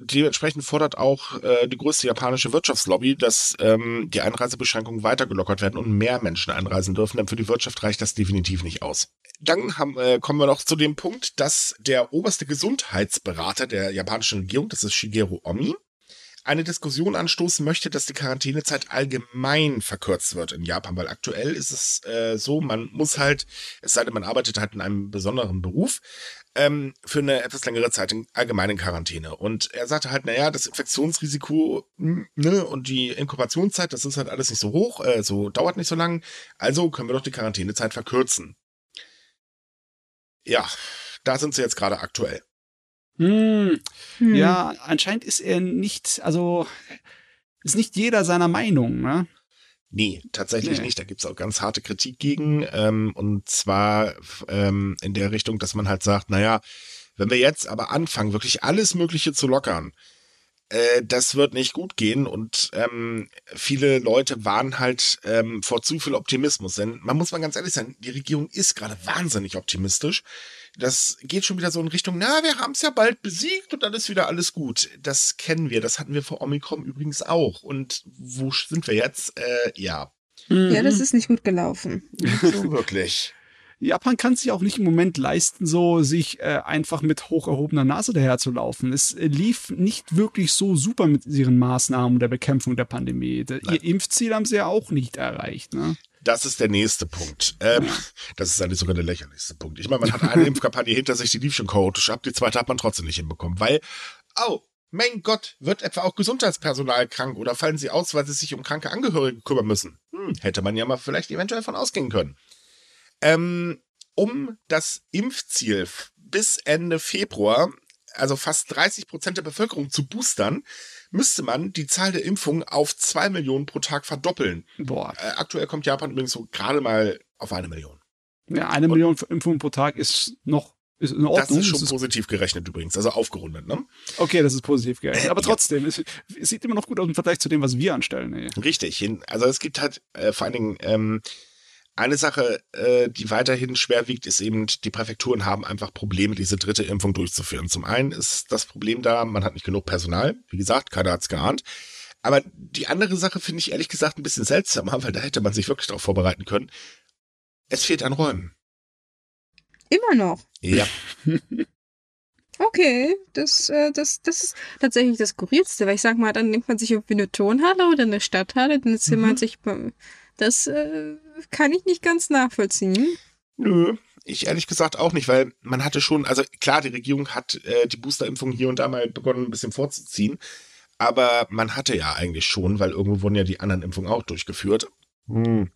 dementsprechend fordert auch äh, die größte japanische Wirtschaftslobby, dass ähm, die Einreisebeschränkungen weiter gelockert werden und mehr Menschen einreisen dürfen, denn für die Wirtschaft reicht das definitiv nicht aus. Dann haben, äh, kommen wir noch zu dem Punkt, dass der oberste Gesundheitsberater der japanischen Regierung, das ist Shigeru Omi, eine Diskussion anstoßen möchte, dass die Quarantänezeit allgemein verkürzt wird in Japan, weil aktuell ist es äh, so, man muss halt, es sei denn, man arbeitet halt in einem besonderen Beruf, ähm, für eine etwas längere Zeit in allgemeinen Quarantäne. Und er sagte halt, naja, das Infektionsrisiko mh, ne, und die Inkubationszeit, das ist halt alles nicht so hoch, äh, so dauert nicht so lang, also können wir doch die Quarantänezeit verkürzen. Ja, da sind sie jetzt gerade aktuell. Hm, Hm. Ja, anscheinend ist er nicht, also ist nicht jeder seiner Meinung, ne? Nee, tatsächlich Nee. nicht. Da gibt's auch ganz harte Kritik gegen. Ähm, und zwar ähm, in der Richtung, dass man halt sagt, naja, wenn wir jetzt aber anfangen, wirklich alles Mögliche zu lockern, äh, das wird nicht gut gehen. Und ähm, viele Leute waren halt ähm, vor zu viel Optimismus. Denn man muss mal ganz ehrlich sein, die Regierung ist gerade wahnsinnig optimistisch. Das geht schon wieder so in Richtung, na, wir haben's ja bald besiegt und dann ist wieder alles gut. Das kennen wir, das hatten wir vor Omikron übrigens auch. Und wo sind wir jetzt? Äh, ja, Ja, das Mhm. ist nicht gut gelaufen. so wirklich. Japan kann sich auch nicht im Moment leisten, so sich äh, einfach mit hoch erhobener Nase daherzulaufen. Es äh, lief nicht wirklich so super mit ihren Maßnahmen der Bekämpfung der Pandemie. Da, ihr Impfziel haben sie ja auch nicht erreicht. Ne? Das ist der nächste Punkt. Ähm, das ist eigentlich sogar der lächerlichste Punkt. Ich meine, man hat eine Impfkampagne hinter sich, die lief schon chaotisch ab, die zweite hat man trotzdem nicht hinbekommen, weil, oh, mein Gott, wird etwa auch Gesundheitspersonal krank oder fallen sie aus, weil sie sich um kranke Angehörige kümmern müssen? Hm, hätte man ja mal vielleicht eventuell von ausgehen können. Ähm, um das Impfziel bis Ende Februar, also fast 30 Prozent der Bevölkerung zu boostern, müsste man die Zahl der Impfungen auf zwei Millionen pro Tag verdoppeln. Boah, Äh, aktuell kommt Japan übrigens so gerade mal auf eine Million. ja, eine Million Impfungen pro Tag ist noch ist in Das Ordnung. ist schon Das positiv gerechnet übrigens, also aufgerundet, ne? okay, das ist positiv gerechnet. Aber Ja. trotzdem, es, es sieht immer noch gut aus im Vergleich zu dem, was wir anstellen. Ey. Richtig. Also es gibt halt äh, vor allen Dingen ähm, eine Sache, äh, die weiterhin schwer wiegt, ist eben, die Präfekturen haben einfach Probleme, diese dritte Impfung durchzuführen. Zum einen ist das Problem da, man hat nicht genug Personal. Wie gesagt, keiner hat's geahnt. Aber die andere Sache finde ich ehrlich gesagt ein bisschen seltsamer, weil da hätte man sich wirklich darauf vorbereiten können. Es fehlt an Räumen. Immer noch. Ja. Okay, das, äh, das, das ist tatsächlich das Skurrilste, weil ich sag mal, dann nimmt man sich irgendwie eine Turnhalle oder eine Stadthalle, dann zimmert Mhm. sich. Das äh, kann ich nicht ganz nachvollziehen. Nö, ich ehrlich gesagt auch nicht, weil man hatte schon, also klar, die Regierung hat äh, die Boosterimpfung hier und da mal begonnen, ein bisschen vorzuziehen. Aber man hatte ja eigentlich schon, weil irgendwo wurden ja die anderen Impfungen auch durchgeführt. Hm.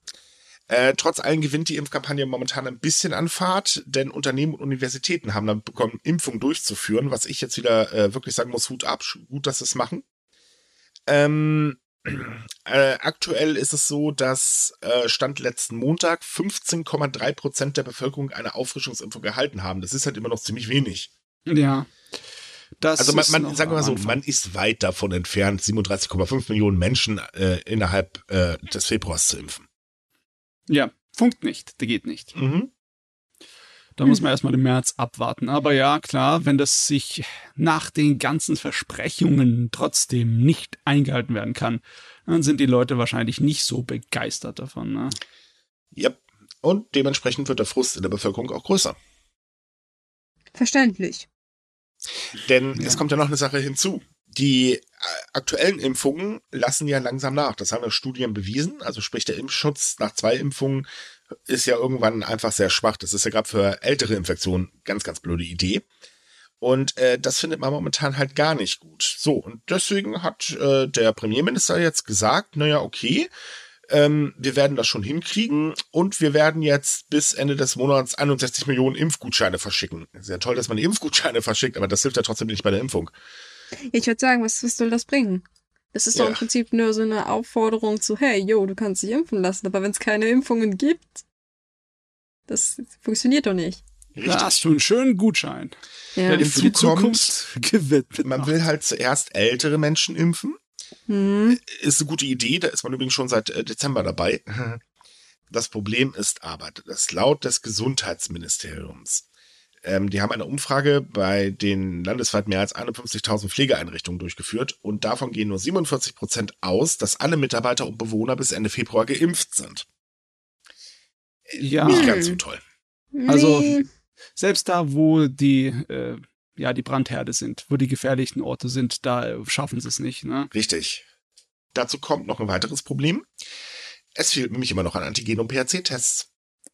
Äh, trotz allem gewinnt die Impfkampagne momentan ein bisschen an Fahrt, denn Unternehmen und Universitäten haben dann begonnen, Impfungen durchzuführen, was ich jetzt wieder äh, wirklich sagen muss, Hut ab, gut, dass sie es machen. Ähm, äh, aktuell ist es so, dass äh, Stand letzten Montag 15,3 Prozent der Bevölkerung eine Auffrischungsimpfung erhalten haben. Das ist halt immer noch ziemlich wenig. Ja. Das Also man, ist man sagen wir mal so, man ist weit davon entfernt, 37,5 Millionen Menschen äh, innerhalb äh, des Februars zu impfen. Ja, funkt nicht, der geht nicht. Mhm. Da muss man erstmal den März abwarten. Aber ja, klar, wenn das sich nach den ganzen Versprechungen trotzdem nicht eingehalten werden kann, dann sind die Leute wahrscheinlich nicht so begeistert davon. Ne? Yep. Und dementsprechend wird der Frust in der Bevölkerung auch größer. Verständlich. Denn Ja. es kommt ja noch eine Sache hinzu. Die äh, aktuellen Impfungen lassen ja langsam nach. Das haben ja Studien bewiesen. Also sprich, der Impfschutz nach zwei Impfungen ist ja irgendwann einfach sehr schwach. Das ist ja gerade für ältere Infektionen ganz, ganz blöde Idee. Und äh, das findet man momentan halt gar nicht gut. So, und deswegen hat äh, der Premierminister jetzt gesagt, naja, okay, Ähm, wir werden das schon hinkriegen und wir werden jetzt bis Ende des Monats 61 Millionen Impfgutscheine verschicken. Sehr toll, dass man Impfgutscheine verschickt, aber das hilft ja trotzdem nicht bei der Impfung. Ich würde sagen, was, was soll das bringen? Das ist Ja. doch im Prinzip nur so eine Aufforderung zu, hey, yo, du kannst dich impfen lassen, aber wenn es keine Impfungen gibt, das funktioniert doch nicht. Da hast du einen schönen Gutschein, Ja. der dir für die Zukunft gewidmet Man will halt zuerst ältere Menschen impfen. Hm. Ist eine gute Idee, da ist man übrigens schon seit äh, Dezember dabei. Das Problem ist aber, dass laut des Gesundheitsministeriums, ähm, die haben eine Umfrage bei den landesweit mehr als 51.000 Pflegeeinrichtungen durchgeführt und davon gehen nur 47 Prozent aus, dass alle Mitarbeiter und Bewohner bis Ende Februar geimpft sind. Ja, Nicht ganz so toll. Also- Nee. selbst da, wo die, äh, ja, die Brandherde sind, wo die gefährlichen Orte sind, da äh, schaffen sie es nicht. Ne? Richtig. Dazu kommt noch ein weiteres Problem. Es fehlt nämlich immer noch an Antigen- und PRC-Tests.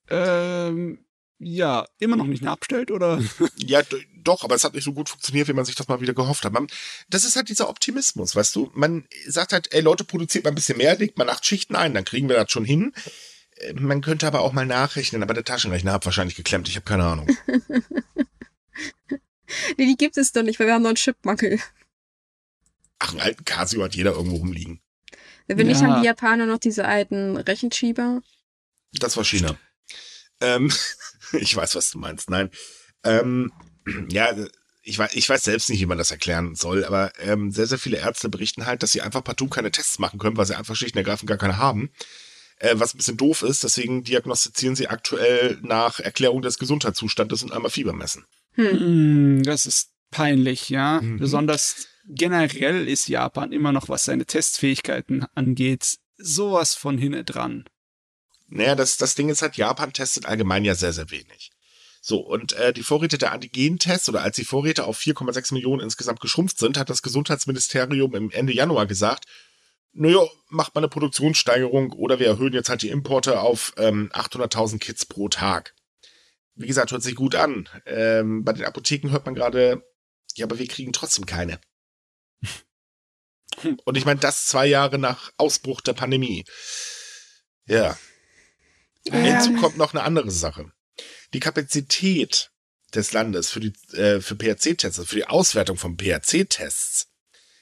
Ähm, ja, immer noch nicht nachbestellt oder? Ja, doch, aber es hat nicht so gut funktioniert, wie man sich das mal wieder gehofft hat. Man, das ist halt dieser Optimismus, weißt du? Man sagt halt, ey Leute, produziert mal ein bisschen mehr, legt mal acht Schichten ein, dann kriegen wir das schon hin. Äh, Man könnte aber auch mal nachrechnen, aber der Taschenrechner hat wahrscheinlich geklemmt, ich habe keine Ahnung. nee, die gibt es doch nicht, weil wir haben noch einen Chipmangel. Ach, einen alten Casio hat jeder irgendwo rumliegen. Wenn nicht, Ja. haben die Japaner noch diese alten Rechenschieber. Das war China. Ähm, ich weiß, was du meinst. Nein. Ähm, ja, ich weiß, ich weiß selbst nicht, wie man das erklären soll, aber ähm, sehr, sehr viele Ärzte berichten halt, dass sie einfach partout keine Tests machen können, weil sie einfach schlicht und ergreifend gar keine haben. Äh, was ein bisschen doof ist, deswegen diagnostizieren sie aktuell nach Erklärung des Gesundheitszustandes und einmal Fieber messen. Hm. Mm, das ist peinlich, ja. Mhm. Besonders generell ist Japan immer noch, was seine Testfähigkeiten angeht, sowas von hinne dran. Naja, das, das Ding ist halt, Japan testet allgemein ja sehr, sehr wenig. So, und äh, die Vorräte der Antigen-Tests oder als die Vorräte auf 4,6 Millionen insgesamt geschrumpft sind, hat das Gesundheitsministerium im Ende Januar gesagt, naja, macht mal eine Produktionssteigerung oder wir erhöhen jetzt halt die Importe auf ähm, 800.000 Kits pro Tag. Wie gesagt, hört sich gut an. Ähm, bei den Apotheken hört man gerade, ja, aber wir kriegen trotzdem keine. Und ich meine, das zwei Jahre nach Ausbruch der Pandemie. Ja. Hinzu kommt noch eine andere Sache. Die Kapazität des Landes für die äh, für PRC-Tests, also für die Auswertung von PRC-Tests,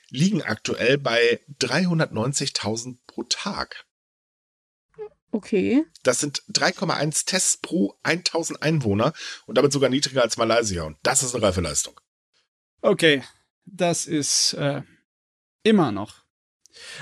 liegen aktuell bei 390.000 pro Tag. Okay. Das sind 3,1 Tests pro 1000 Einwohner und damit sogar niedriger als Malaysia. Und das ist eine reife Leistung. Okay, das ist äh, immer noch.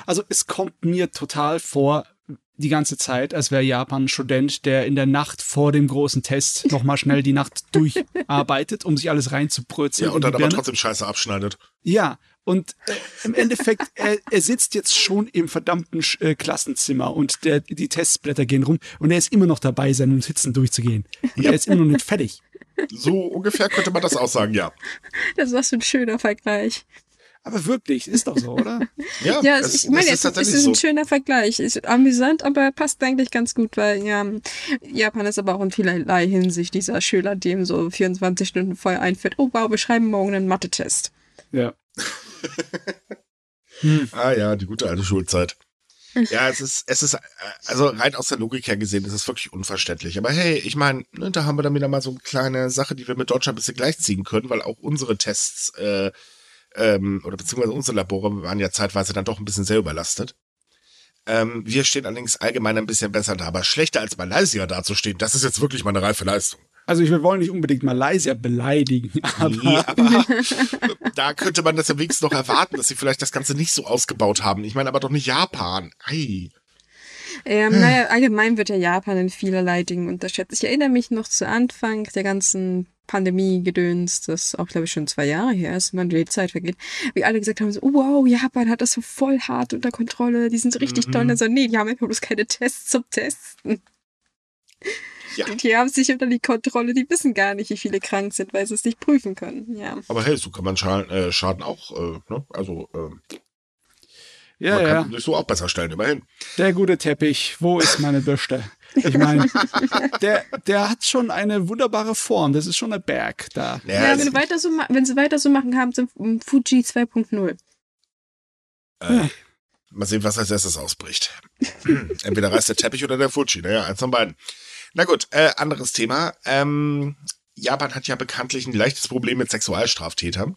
Also es kommt mir total vor, die ganze Zeit, als wäre Japan ein Student, der in der Nacht vor dem großen Test nochmal schnell die Nacht durcharbeitet, um sich alles reinzubrötzeln. Ja, und dann aber Birne. trotzdem Scheiße abschneidet. Ja, und äh, im Endeffekt, er, er sitzt jetzt schon im verdammten äh, Klassenzimmer und der, die Testblätter gehen rum und er ist immer noch dabei, seine Notizen durchzugehen. Und er ist immer noch nicht fertig. So ungefähr könnte man das auch sagen, ja. Das war so ein schöner Vergleich. Aber wirklich, ist doch so, oder? Ja, Ja, es, ich meine, es es, ist es ist so. ein schöner Vergleich. Ist amüsant, aber passt eigentlich ganz gut, weil ja, Japan ist aber auch in vielerlei Hinsicht dieser Schüler, dem so 24 Stunden vorher einfällt, oh wow, wir schreiben morgen einen Mathe-Test. Ja. Hm. Ah ja, die gute alte Schulzeit. Ja, es ist, es ist, äh, also rein aus der Logik her gesehen, ist es wirklich unverständlich. Aber hey, ich meine, ne, da haben wir dann wieder mal so eine kleine Sache, die wir mit Deutschland ein bisschen gleichziehen können, weil auch unsere Tests, äh, ähm, oder beziehungsweise unsere Labore waren ja zeitweise dann doch ein bisschen sehr überlastet. Ähm, wir stehen allerdings allgemein ein bisschen besser da, aber schlechter als Malaysia dazustehen, das ist jetzt wirklich mal eine reife Leistung. Also wir wollen nicht unbedingt Malaysia beleidigen, aber Nee, aber da könnte man das ja wenigstens noch erwarten, dass sie vielleicht das Ganze nicht so ausgebaut haben. Ich meine aber doch nicht Japan. Ei. Ähm, naja, allgemein wird ja Japan in vielerlei Dingen unterschätzt. Ich erinnere mich noch zu Anfang der ganzen Pandemie-Gedöns, das auch, glaube ich, schon zwei Jahre her ist, wenn die Zeit vergeht, wie alle gesagt haben, so, oh, wow, Japan hat das so voll hart unter Kontrolle, die sind so richtig Mhm. toll. Also, nee, die haben einfach bloß keine Tests zum Testen. Ja. Die haben sich unter die Kontrolle, die wissen gar nicht, wie viele krank sind, weil sie es nicht prüfen können. Ja. Aber hey, so kann man Schaden, äh, Schaden auch, äh, ne? Also, äh, ja, man ja, kann sich so auch besser stellen, immerhin. der gute Teppich, wo ist meine Bürste? Ich meine, der, der hat schon eine wunderbare Form, das ist schon ein Berg da. Ja, es- wenn, du weiter so wenn sie weiter so machen, haben sie Fuji 2.0. äh, Mal sehen, was als erstes ausbricht. Entweder reißt der Teppich oder der Fuji. Naja, eins von beiden. Na gut, äh, anderes Thema. Ähm, Japan hat ja bekanntlich ein leichtes Problem mit Sexualstraftätern.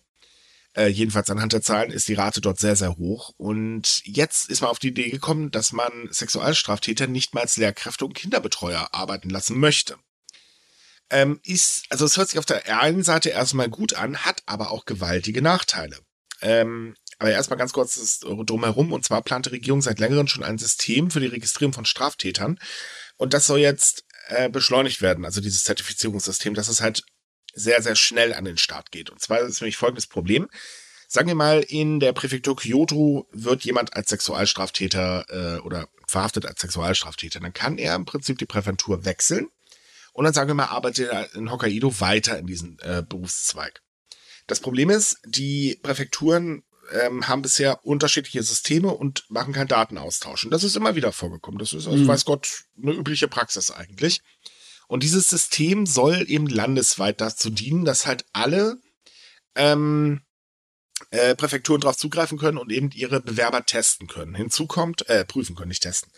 Äh, jedenfalls anhand der Zahlen ist die Rate dort sehr, sehr hoch. Und jetzt ist man auf die Idee gekommen, dass man Sexualstraftäter nicht mal als Lehrkräfte und Kinderbetreuer arbeiten lassen möchte. Ähm, ist, also es hört sich auf der einen Seite erstmal gut an, hat aber auch gewaltige Nachteile. Ähm, aber erstmal ganz kurz das drumherum. Und zwar plant die Regierung seit längerem schon ein System für die Registrierung von Straftätern. Und das soll jetzt äh, beschleunigt werden, also dieses Zertifizierungssystem, dass es halt sehr, sehr schnell an den Start geht. Und zwar ist nämlich folgendes Problem. Sagen wir mal, in der Präfektur Kyoto wird jemand als Sexualstraftäter äh, oder verhaftet als Sexualstraftäter. Dann kann er im Prinzip die Präfektur wechseln und dann sagen wir mal, arbeitet er in Hokkaido weiter in diesem äh, Berufszweig. Das Problem ist, die Präfekturen ähm, haben bisher unterschiedliche Systeme und machen keinen Datenaustausch. Und das ist immer wieder vorgekommen. Das ist, also, mhm. weiß Gott, eine übliche Praxis eigentlich. Und dieses System soll eben landesweit dazu dienen, dass halt alle ähm, äh, Präfekturen darauf zugreifen können und eben ihre Bewerber testen können. Hinzu kommt, äh, prüfen können, nicht testen.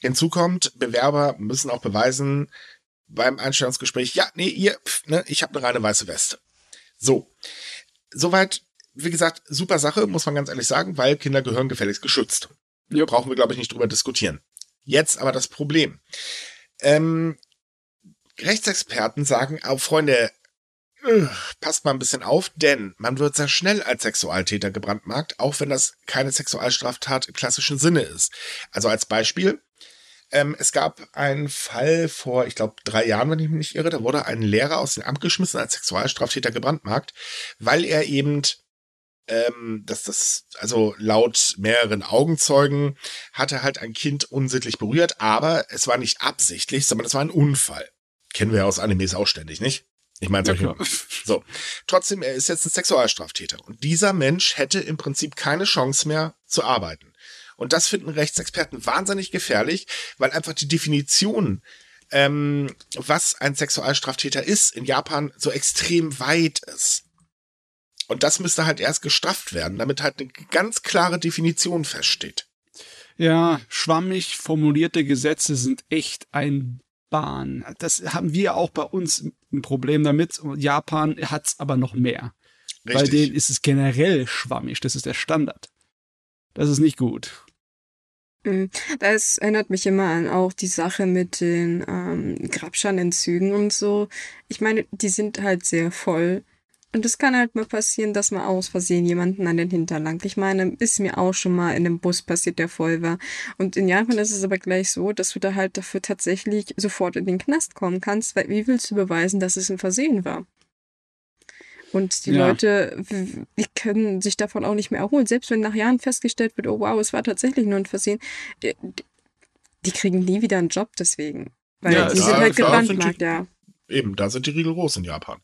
Hinzu kommt, Bewerber müssen auch beweisen beim Einstellungsgespräch, ja, nee, ihr, pf, ne, ich habe eine reine weiße Weste. So. Soweit wie gesagt, super Sache, muss man ganz ehrlich sagen, weil Kinder gehören gefälligst geschützt. Ja. Brauchen wir, glaube ich, nicht drüber diskutieren. Jetzt aber das Problem. Ähm, Rechtsexperten sagen, oh, Freunde, äh, passt mal ein bisschen auf, denn man wird sehr schnell als Sexualtäter gebrandmarkt, auch wenn das keine Sexualstraftat im klassischen Sinne ist. Also als Beispiel, ähm, es gab einen Fall vor, ich glaube, drei Jahren, wenn ich mich nicht irre, da wurde ein Lehrer aus dem Amt geschmissen als Sexualstraftäter gebrandmarkt, weil er eben ähm, dass das, also laut mehreren Augenzeugen hatte halt ein Kind unsittlich berührt, aber es war nicht absichtlich, sondern es war ein Unfall. Kennen wir ja aus Animes auch ständig, nicht? Ich meine, ja, so. Trotzdem, er ist jetzt ein Sexualstraftäter. Und dieser Mensch hätte im Prinzip keine Chance mehr zu arbeiten. Und das finden Rechtsexperten wahnsinnig gefährlich, weil einfach die Definition, ähm, was ein Sexualstraftäter ist, in Japan so extrem weit ist. Und das müsste halt erst gestrafft werden, damit halt eine ganz klare Definition feststeht. Ja, schwammig formulierte Gesetze sind echt ein Bahn. Das haben wir auch bei uns ein Problem damit. Japan hat es aber noch mehr. Richtig. Bei denen ist es generell schwammig. Das ist der Standard. Das ist nicht gut. Mhm. Das erinnert mich immer an auch die Sache mit den ähm, Grabschanentzügen und so. Ich meine, die sind halt sehr voll. Und es kann halt mal passieren, dass man aus Versehen jemanden an den Hintern langt. Ich meine, ist mir auch schon mal in einem Bus passiert, der voll war. Und in Japan ist es aber gleich so, dass du da halt dafür tatsächlich sofort in den Knast kommen kannst, weil wie willst du beweisen, dass es ein Versehen war? Und die ja. Leute, die können sich davon auch nicht mehr erholen. Selbst wenn nach Jahren festgestellt wird, oh wow, es war tatsächlich nur ein Versehen, die, die kriegen nie wieder einen Job deswegen. Weil ja, die sind halt gebrandmarkt, ja. Eben, da sind die Riegel groß in Japan.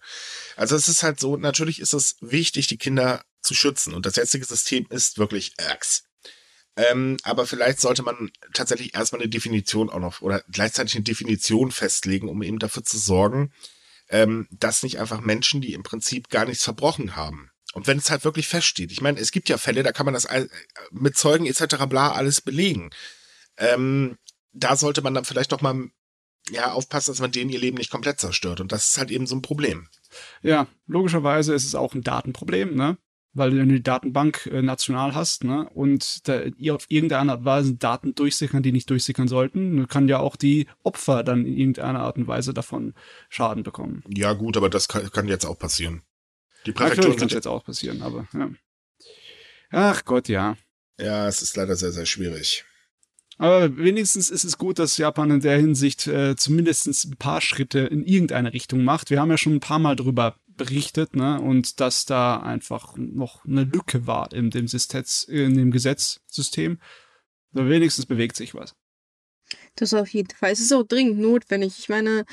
Also es ist halt so, natürlich ist es wichtig, die Kinder zu schützen. Und das jetzige System ist wirklich Ax. Ähm, aber vielleicht sollte man tatsächlich erstmal eine Definition auch noch oder gleichzeitig eine Definition festlegen, um eben dafür zu sorgen, ähm, dass nicht einfach Menschen, die im Prinzip gar nichts verbrochen haben. Und wenn es halt wirklich feststeht, ich meine, es gibt ja Fälle, da kann man das mit Zeugen etc. bla alles belegen. Ähm, da sollte man dann vielleicht doch mal ja, aufpassen, dass man denen ihr Leben nicht komplett zerstört. Und das ist halt eben so ein Problem. Ja, logischerweise ist es auch ein Datenproblem, ne? Weil du die Datenbank äh, national hast, ne? Und da, ihr auf irgendeine Art und Weise Daten durchsickern, die nicht durchsickern sollten, kann ja auch die Opfer dann in irgendeiner Art und Weise davon Schaden bekommen. Ja, gut, aber das kann, kann jetzt auch passieren. Die Präfekturen ja, kann jetzt auch passieren, aber ja. Ach Gott, ja. Ja, es ist leider sehr, sehr schwierig. Aber wenigstens ist es gut, dass Japan in der Hinsicht äh, zumindest ein paar Schritte in irgendeine Richtung macht. Wir haben ja schon ein paar Mal drüber berichtet, ne? Und dass da einfach noch eine Lücke war in dem, Sistetz, in dem Gesetzsystem. Aber wenigstens bewegt sich was. Das auf jeden Fall. Es ist auch dringend notwendig. Ich meine,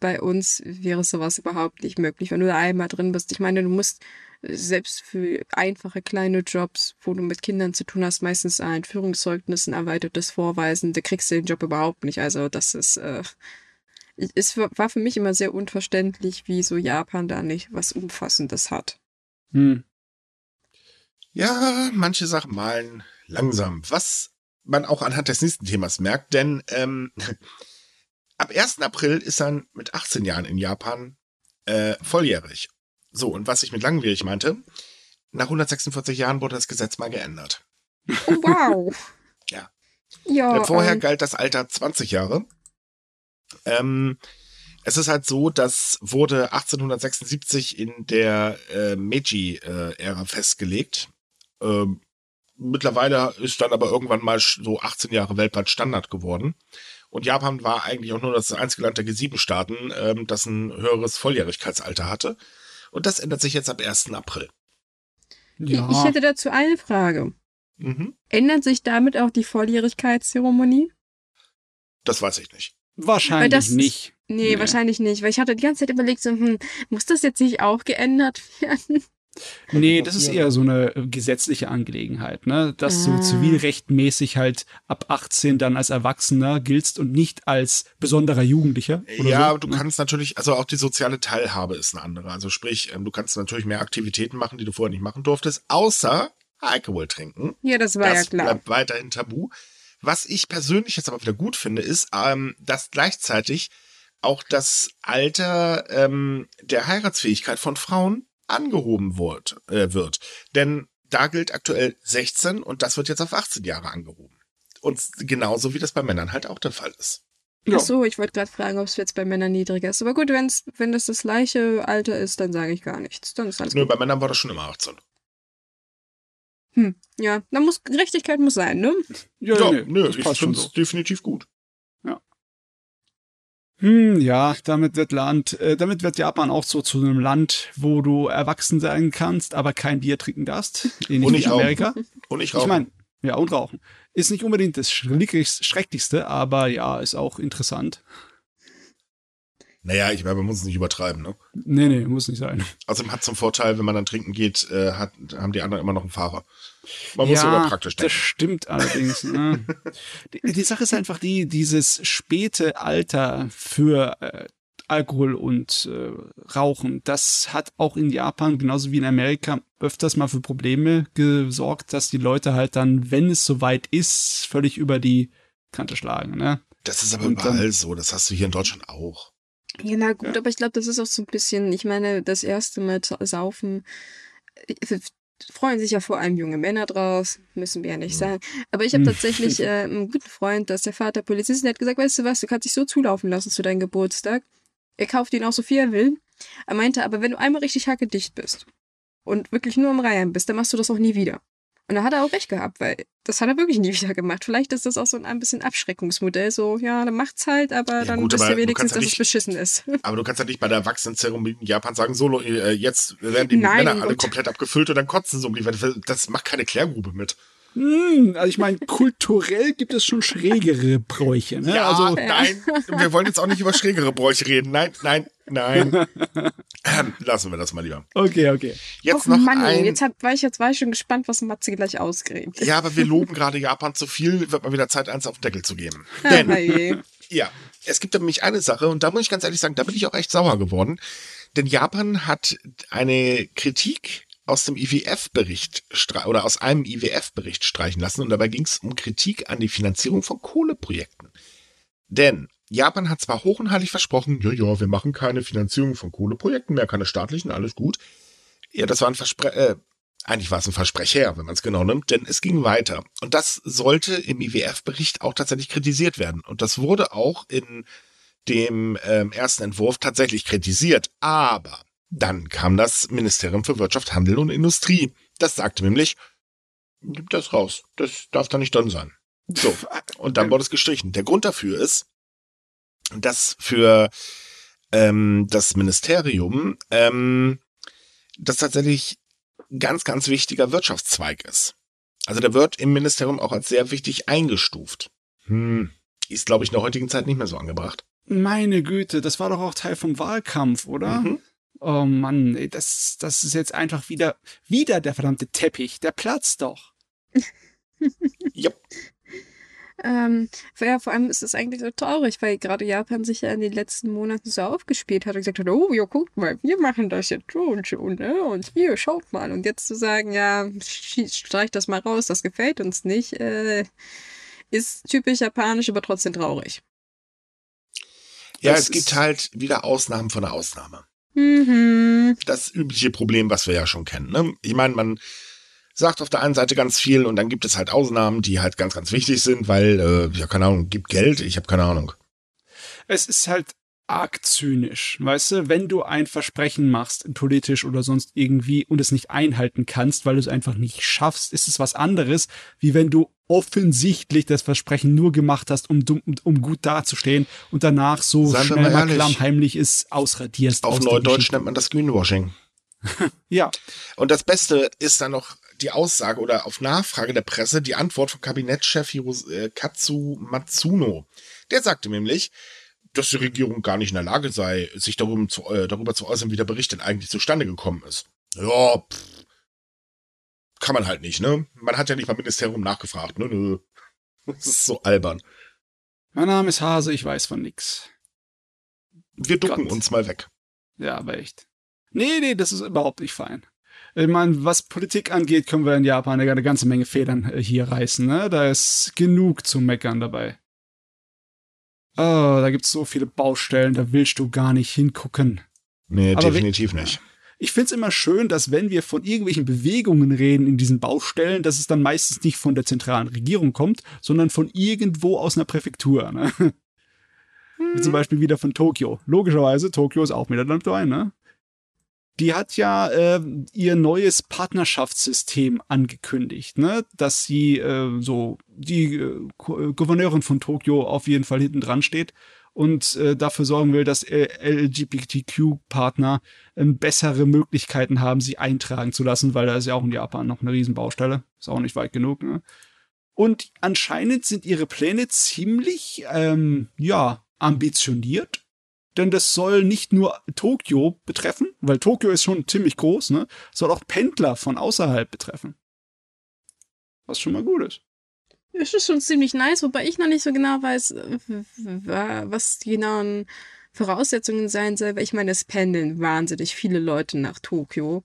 bei uns wäre sowas überhaupt nicht möglich, wenn du da einmal drin bist. Ich meine, du musst selbst für einfache kleine Jobs, wo du mit Kindern zu tun hast, meistens ein Führungszeugnis, ein erweitertes Vorweisen, da kriegst du den Job überhaupt nicht. Also das ist, äh, es war für mich immer sehr unverständlich, wie so Japan da nicht was Umfassendes hat. Hm. Ja, manche Sachen malen langsam. Was man auch anhand des nächsten Themas merkt, denn ähm, ab 1. April ist er mit 18 Jahren in Japan äh, volljährig. So, und was ich mit langwierig meinte, nach 146 Jahren wurde das Gesetz mal geändert. Oh, wow. Ja. Ja. Denn vorher ähm, galt das Alter 20 Jahre. Ähm, es ist halt so, das wurde 1876 in der äh, Meiji-Ära festgelegt. Ähm, mittlerweile ist dann aber irgendwann mal so 18 Jahre weltweit Standard geworden. Und Japan war eigentlich auch nur das einzige Land der G7-Staaten, ähm, das ein höheres Volljährigkeitsalter hatte. Und das ändert sich jetzt ab 1. April. Ja, Ich hätte dazu eine Frage. Mhm. Ändert sich damit auch die Volljährigkeitszeremonie? Das weiß ich nicht. wahrscheinlich das nicht. Nee, Nee. wahrscheinlich nicht, weil ich hatte die ganze Zeit überlegt, so, hm, muss das jetzt nicht auch geändert werden? Nee, das ist eher so eine gesetzliche Angelegenheit, ne? Dass Ah. du zivilrechtmäßig halt ab 18 dann als Erwachsener giltst und nicht als besonderer Jugendlicher. Oder Ja, so, du ne? kannst natürlich, also auch die soziale Teilhabe ist eine andere. Also sprich, ähm, du kannst natürlich mehr Aktivitäten machen, die du vorher nicht machen durftest, außer Alkohol trinken. Ja, das war das ja klar. bleibt weiterhin tabu. Was ich persönlich jetzt aber wieder gut finde, ist, ähm, dass gleichzeitig auch das Alter ähm, der Heiratsfähigkeit von Frauen angehoben wird, äh, wird. Denn da gilt aktuell 16 und das wird jetzt auf 18 Jahre angehoben. Und genauso wie das bei Männern halt auch der Fall ist. Ja. Ach so, ich wollte gerade fragen, ob es jetzt bei Männern niedriger ist. Aber gut, wenn's, wenn das das gleiche Alter ist, dann sage ich gar nichts. Dann ist alles Nö, gut. bei Männern war das schon immer 18. Hm, ja, dann muss Gerechtigkeit muss sein, ne? Ja, Ja, nee, nö, das ich finde so. es definitiv gut. Hm, ja, damit wird Land, äh, damit wird Japan auch so zu einem Land, wo du erwachsen sein kannst, aber kein Bier trinken darfst. Ähnlich Und wie nicht rauchen. Amerika. Und ich Ich rauche. meine, ja, und rauchen. Ist nicht unbedingt das Schrecklichst- Schrecklichste, aber ja, ist auch interessant. naja, ich meine, man muss es nicht übertreiben, ne? Nee, nee, muss nicht sein. Außerdem hat zum Vorteil, wenn man dann trinken geht, äh, hat, haben die anderen immer noch einen Fahrer. Man muss sogar praktisch das denken. stimmt allerdings. ne? die, die Sache ist einfach die, dieses späte Alter für äh, Alkohol und äh, Rauchen, das hat auch in Japan, genauso wie in Amerika, öfters mal für Probleme gesorgt, dass die Leute halt dann, wenn es soweit ist, völlig über die Kante schlagen. Ne? Das ist aber Und dann- überall so. Das hast du hier in Deutschland auch. Ja, na gut, Ja. aber ich glaube, das ist auch so ein bisschen, ich meine, das erste Mal zu- saufen, äh, freuen sich ja vor allem junge Männer draus, müssen wir ja nicht Mhm. sagen. Aber ich habe Mhm. tatsächlich äh, einen guten Freund, dass der Vater Polizist ist, der hat gesagt, weißt du was, du kannst dich so zulaufen lassen zu deinem Geburtstag. Er kauft ihn auch so viel er will. Er meinte, aber wenn du einmal richtig hackedicht bist und wirklich nur am Reihen bist, dann machst du das auch nie wieder. Und da hat er auch recht gehabt, weil das hat er wirklich nie wieder gemacht. Vielleicht ist das auch so ein, bisschen Abschreckungsmodell. So, ja, dann macht's halt, aber Ja, dann gut, wisst ihr wenigstens, dass es nicht- beschissen ist. Aber du kannst ja nicht bei der Erwachsenenzeremonie in Japan sagen, so, äh, jetzt werden die Nein, Männer alle komplett abgefüllt und dann kotzen sie um die Wette. Das macht keine Klärgrube mit. Hm, also ich meine, kulturell gibt es schon schrägere Bräuche. Ne? Ja, also, nein, wir wollen jetzt auch nicht über schrägere Bräuche reden. Nein, nein, nein. Ähm, Lassen wir das mal lieber. okay, okay. Jetzt Och, noch Mann, ein... jetzt, hab, war ich, jetzt war ich schon gespannt, was Matze gleich ausgräbt. Ja, aber wir loben gerade Japan zu viel, wird mal wieder Zeit, eins auf den Deckel zu geben. Denn, ja, es gibt nämlich eine Sache, und da muss ich ganz ehrlich sagen, da bin ich auch echt sauer geworden. Denn Japan hat eine Kritik aus dem IWF-Bericht oder aus einem IWF-Bericht streichen lassen und dabei ging es um Kritik an die Finanzierung von Kohleprojekten. Denn Japan hat zwar hoch und heilig versprochen, ja, ja, wir machen keine Finanzierung von Kohleprojekten mehr, keine staatlichen, alles gut. Ja, das war ein Verspre äh, eigentlich war es ein Versprecher, wenn man es genau nimmt, denn es ging weiter. Und das sollte im IWF-Bericht auch tatsächlich kritisiert werden. Und das wurde auch in dem ähm, ersten Entwurf tatsächlich kritisiert. Aber dann kam das Ministerium für Wirtschaft, Handel und Industrie. Das sagte nämlich, gib das raus. Das darf da nicht drin sein. So. Und dann wurde es gestrichen. Der Grund dafür ist, dass für ähm, das Ministerium ähm, das tatsächlich ganz, ganz wichtiger Wirtschaftszweig ist. Also der wird im Ministerium auch als sehr wichtig eingestuft. Hm. Ist, glaube ich, in der heutigen Zeit nicht mehr so angebracht. Meine Güte, das war doch auch Teil vom Wahlkampf, oder? Mhm. Oh Mann, ey, das, das ist jetzt einfach wieder, wieder der verdammte Teppich. Der platzt doch. Ja. Ähm, ja, vor allem ist es eigentlich so traurig, weil gerade Japan sich ja in den letzten Monaten so aufgespielt hat und gesagt hat, oh, ja, guckt mal, wir machen das jetzt schon schon, ne? Und hier, schaut mal. Und jetzt zu sagen, ja, streich das mal raus, das gefällt uns nicht, äh, ist typisch japanisch, aber trotzdem traurig. Ja, das es gibt halt wieder Ausnahmen von der Ausnahme. Mhm. Das übliche Problem, was wir ja schon kennen. Ne? Ich meine, man sagt auf der einen Seite ganz viel und dann gibt es halt Ausnahmen, die halt ganz, ganz wichtig sind, weil, äh, ja, keine Ahnung, gibt Geld, ich habe keine Ahnung. Es ist halt arg zynisch, weißt du, wenn du ein Versprechen machst, politisch oder sonst irgendwie, und es nicht einhalten kannst, weil du es einfach nicht schaffst, ist es was anderes, wie wenn du offensichtlich das Versprechen nur gemacht hast, um, um, gut dazustehen und danach so Seien schnell mal klammheimlich ist, ausradierst. Auf Neudeutsch nennt man das Greenwashing. ja. Und das Beste ist dann noch die Aussage oder auf Nachfrage der Presse die Antwort von Kabinettschef äh, Katsu Matsuno. Der sagte nämlich, dass die Regierung gar nicht in der Lage sei, sich darüber zu, äh, darüber zu äußern, wie der Bericht denn eigentlich zustande gekommen ist. Ja, pff, kann man halt nicht, ne? Man hat ja nicht beim Ministerium nachgefragt, ne? Nö. Das ist so albern. Mein Name ist Hase, ich weiß von nix. Wir ducken Gott. uns mal weg. Ja, aber echt. Nee, nee, das ist überhaupt nicht fein. Ich meine, was Politik angeht, können wir in Japan eine ganze Menge Federn äh, hier reißen. Ne? Da ist genug zu meckern dabei. Oh, da gibt's so viele Baustellen, da willst du gar nicht hingucken. Nee, Aber definitiv nicht. Ich find's immer schön, dass wenn wir von irgendwelchen Bewegungen reden in diesen Baustellen, dass es dann meistens nicht von der zentralen Regierung kommt, sondern von irgendwo aus einer Präfektur. Ne? Hm. Wie zum Beispiel wieder von Tokio. Logischerweise, Tokio ist auch wieder dabei, ne? die hat ja äh, ihr neues Partnerschaftssystem angekündigt, ne? dass sie äh, so die äh, Gouverneurin von Tokio auf jeden Fall hinten dran steht und äh, dafür sorgen will, dass LGBTQ-Partner äh, bessere Möglichkeiten haben, sie eintragen zu lassen, weil da ist ja auch in Japan noch eine Riesenbaustelle. Ist auch nicht weit genug. Ne? Und anscheinend sind ihre Pläne ziemlich, ähm, ja, ambitioniert denn das soll nicht nur Tokio betreffen, weil Tokio ist schon ziemlich groß, ne? Soll auch Pendler von außerhalb betreffen. Was schon mal gut ist. Das ist schon ziemlich nice, wobei ich noch nicht so genau weiß, was die genauen Voraussetzungen sein soll, weil ich meine, es pendeln wahnsinnig viele Leute nach Tokio.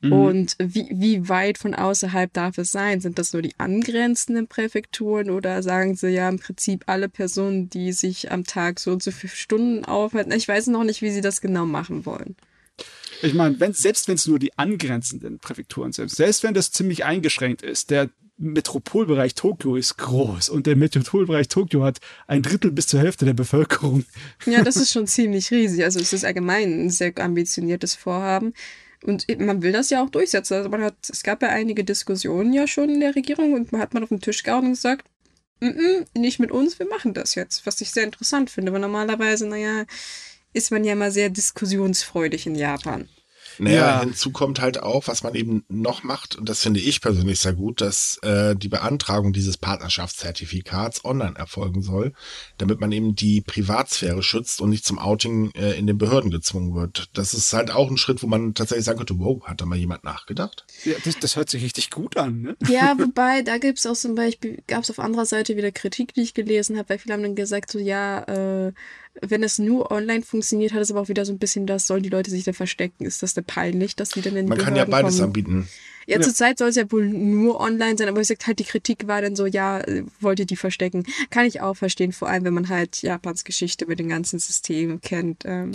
Mhm. Und wie, wie weit von außerhalb darf es sein? Sind das nur die angrenzenden Präfekturen oder sagen sie ja im Prinzip alle Personen, die sich am Tag so zu fünf Stunden aufhalten? Ich weiß noch nicht, wie sie das genau machen wollen. Ich meine, wenn, selbst wenn es nur die angrenzenden Präfekturen sind, selbst wenn das ziemlich eingeschränkt ist, der Metropolbereich Tokio ist groß und der Metropolbereich Tokio hat ein Drittel bis zur Hälfte der Bevölkerung. Ja, das ist schon ziemlich riesig. Also es ist allgemein ein sehr ambitioniertes Vorhaben. Und man will das ja auch durchsetzen. Also man hat, es gab ja einige Diskussionen ja schon in der Regierung und man hat mal auf den Tisch gehauen und gesagt, mm -mm, nicht mit uns, wir machen das jetzt. Was ich sehr interessant finde, weil normalerweise, naja, ist man ja immer sehr diskussionsfreudig in Japan. Naja, ja. hinzu kommt halt auch, was man eben noch macht, und das finde ich persönlich sehr gut, dass äh, die Beantragung dieses Partnerschaftszertifikats online erfolgen soll, damit man eben die Privatsphäre schützt und nicht zum Outing äh, in den Behörden gezwungen wird. Das ist halt auch ein Schritt, wo man tatsächlich sagen könnte, wow, hat da mal jemand nachgedacht? Ja, das, das hört sich richtig gut an, ne? Ja, wobei, da gibt's auch zum Beispiel, gab es auf anderer Seite wieder Kritik, die ich gelesen habe, weil viele haben dann gesagt, so ja, äh, wenn es nur online funktioniert, hat es aber auch wieder so ein bisschen das, sollen die Leute sich da verstecken? Ist das denn peinlich, dass die dann in die Man Behörden kann ja beides kommen? anbieten. Ja, ja. zurzeit soll es ja wohl nur online sein, aber ich sag halt, die Kritik war dann so, ja, wollt ihr die verstecken? Kann ich auch verstehen, vor allem wenn man halt Japans Geschichte mit den ganzen Systemen kennt. Ähm.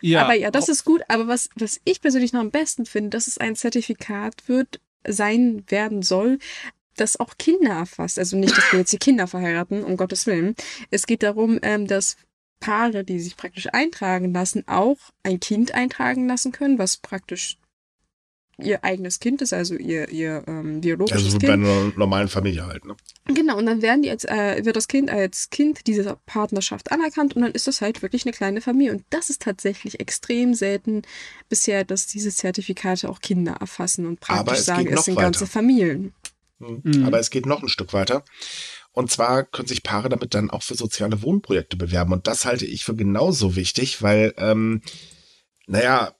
Ja, aber ja, das ist gut. Aber was, was ich persönlich noch am besten finde, dass es ein Zertifikat wird, sein werden soll, das auch Kinder erfasst. Also nicht, dass wir jetzt die Kinder verheiraten, um Gottes Willen. Es geht darum, ähm, dass Paare, die sich praktisch eintragen lassen, auch ein Kind eintragen lassen können, was praktisch ihr eigenes Kind ist, also ihr, ihr ähm, biologisches also Kind. Also bei einer normalen Familie halt, ne? Genau, und dann werden die als, äh, wird das Kind als Kind dieser Partnerschaft anerkannt und dann ist das halt wirklich eine kleine Familie. Und das ist tatsächlich extrem selten bisher, dass diese Zertifikate auch Kinder erfassen und praktisch sagen, es sind weiter. ganze Familien. Mhm. Mhm. Aber es geht noch ein Stück weiter. Und zwar können sich Paare damit dann auch für soziale Wohnprojekte bewerben. Und das halte ich für genauso wichtig, weil, ähm, naja,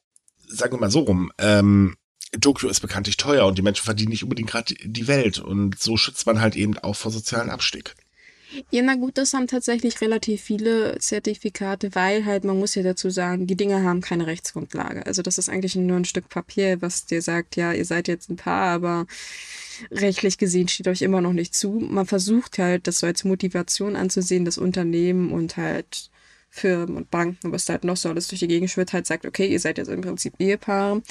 sagen wir mal so rum, ähm, Tokio ist bekanntlich teuer und die Menschen verdienen nicht unbedingt gerade die Welt. Und so schützt man halt eben auch vor sozialen Abstieg. Ja, na gut, das haben tatsächlich relativ viele Zertifikate, weil halt, man muss ja dazu sagen, die Dinge haben keine Rechtsgrundlage. Also das ist eigentlich nur ein Stück Papier, was dir sagt, ja, ihr seid jetzt ein Paar, aber rechtlich gesehen steht euch immer noch nicht zu. Man versucht halt, das so als Motivation anzusehen, das Unternehmen und halt Firmen und Banken, was da halt noch so alles durch die Gegend schwirrt, halt sagt, okay, ihr seid jetzt im Prinzip Ehepaare.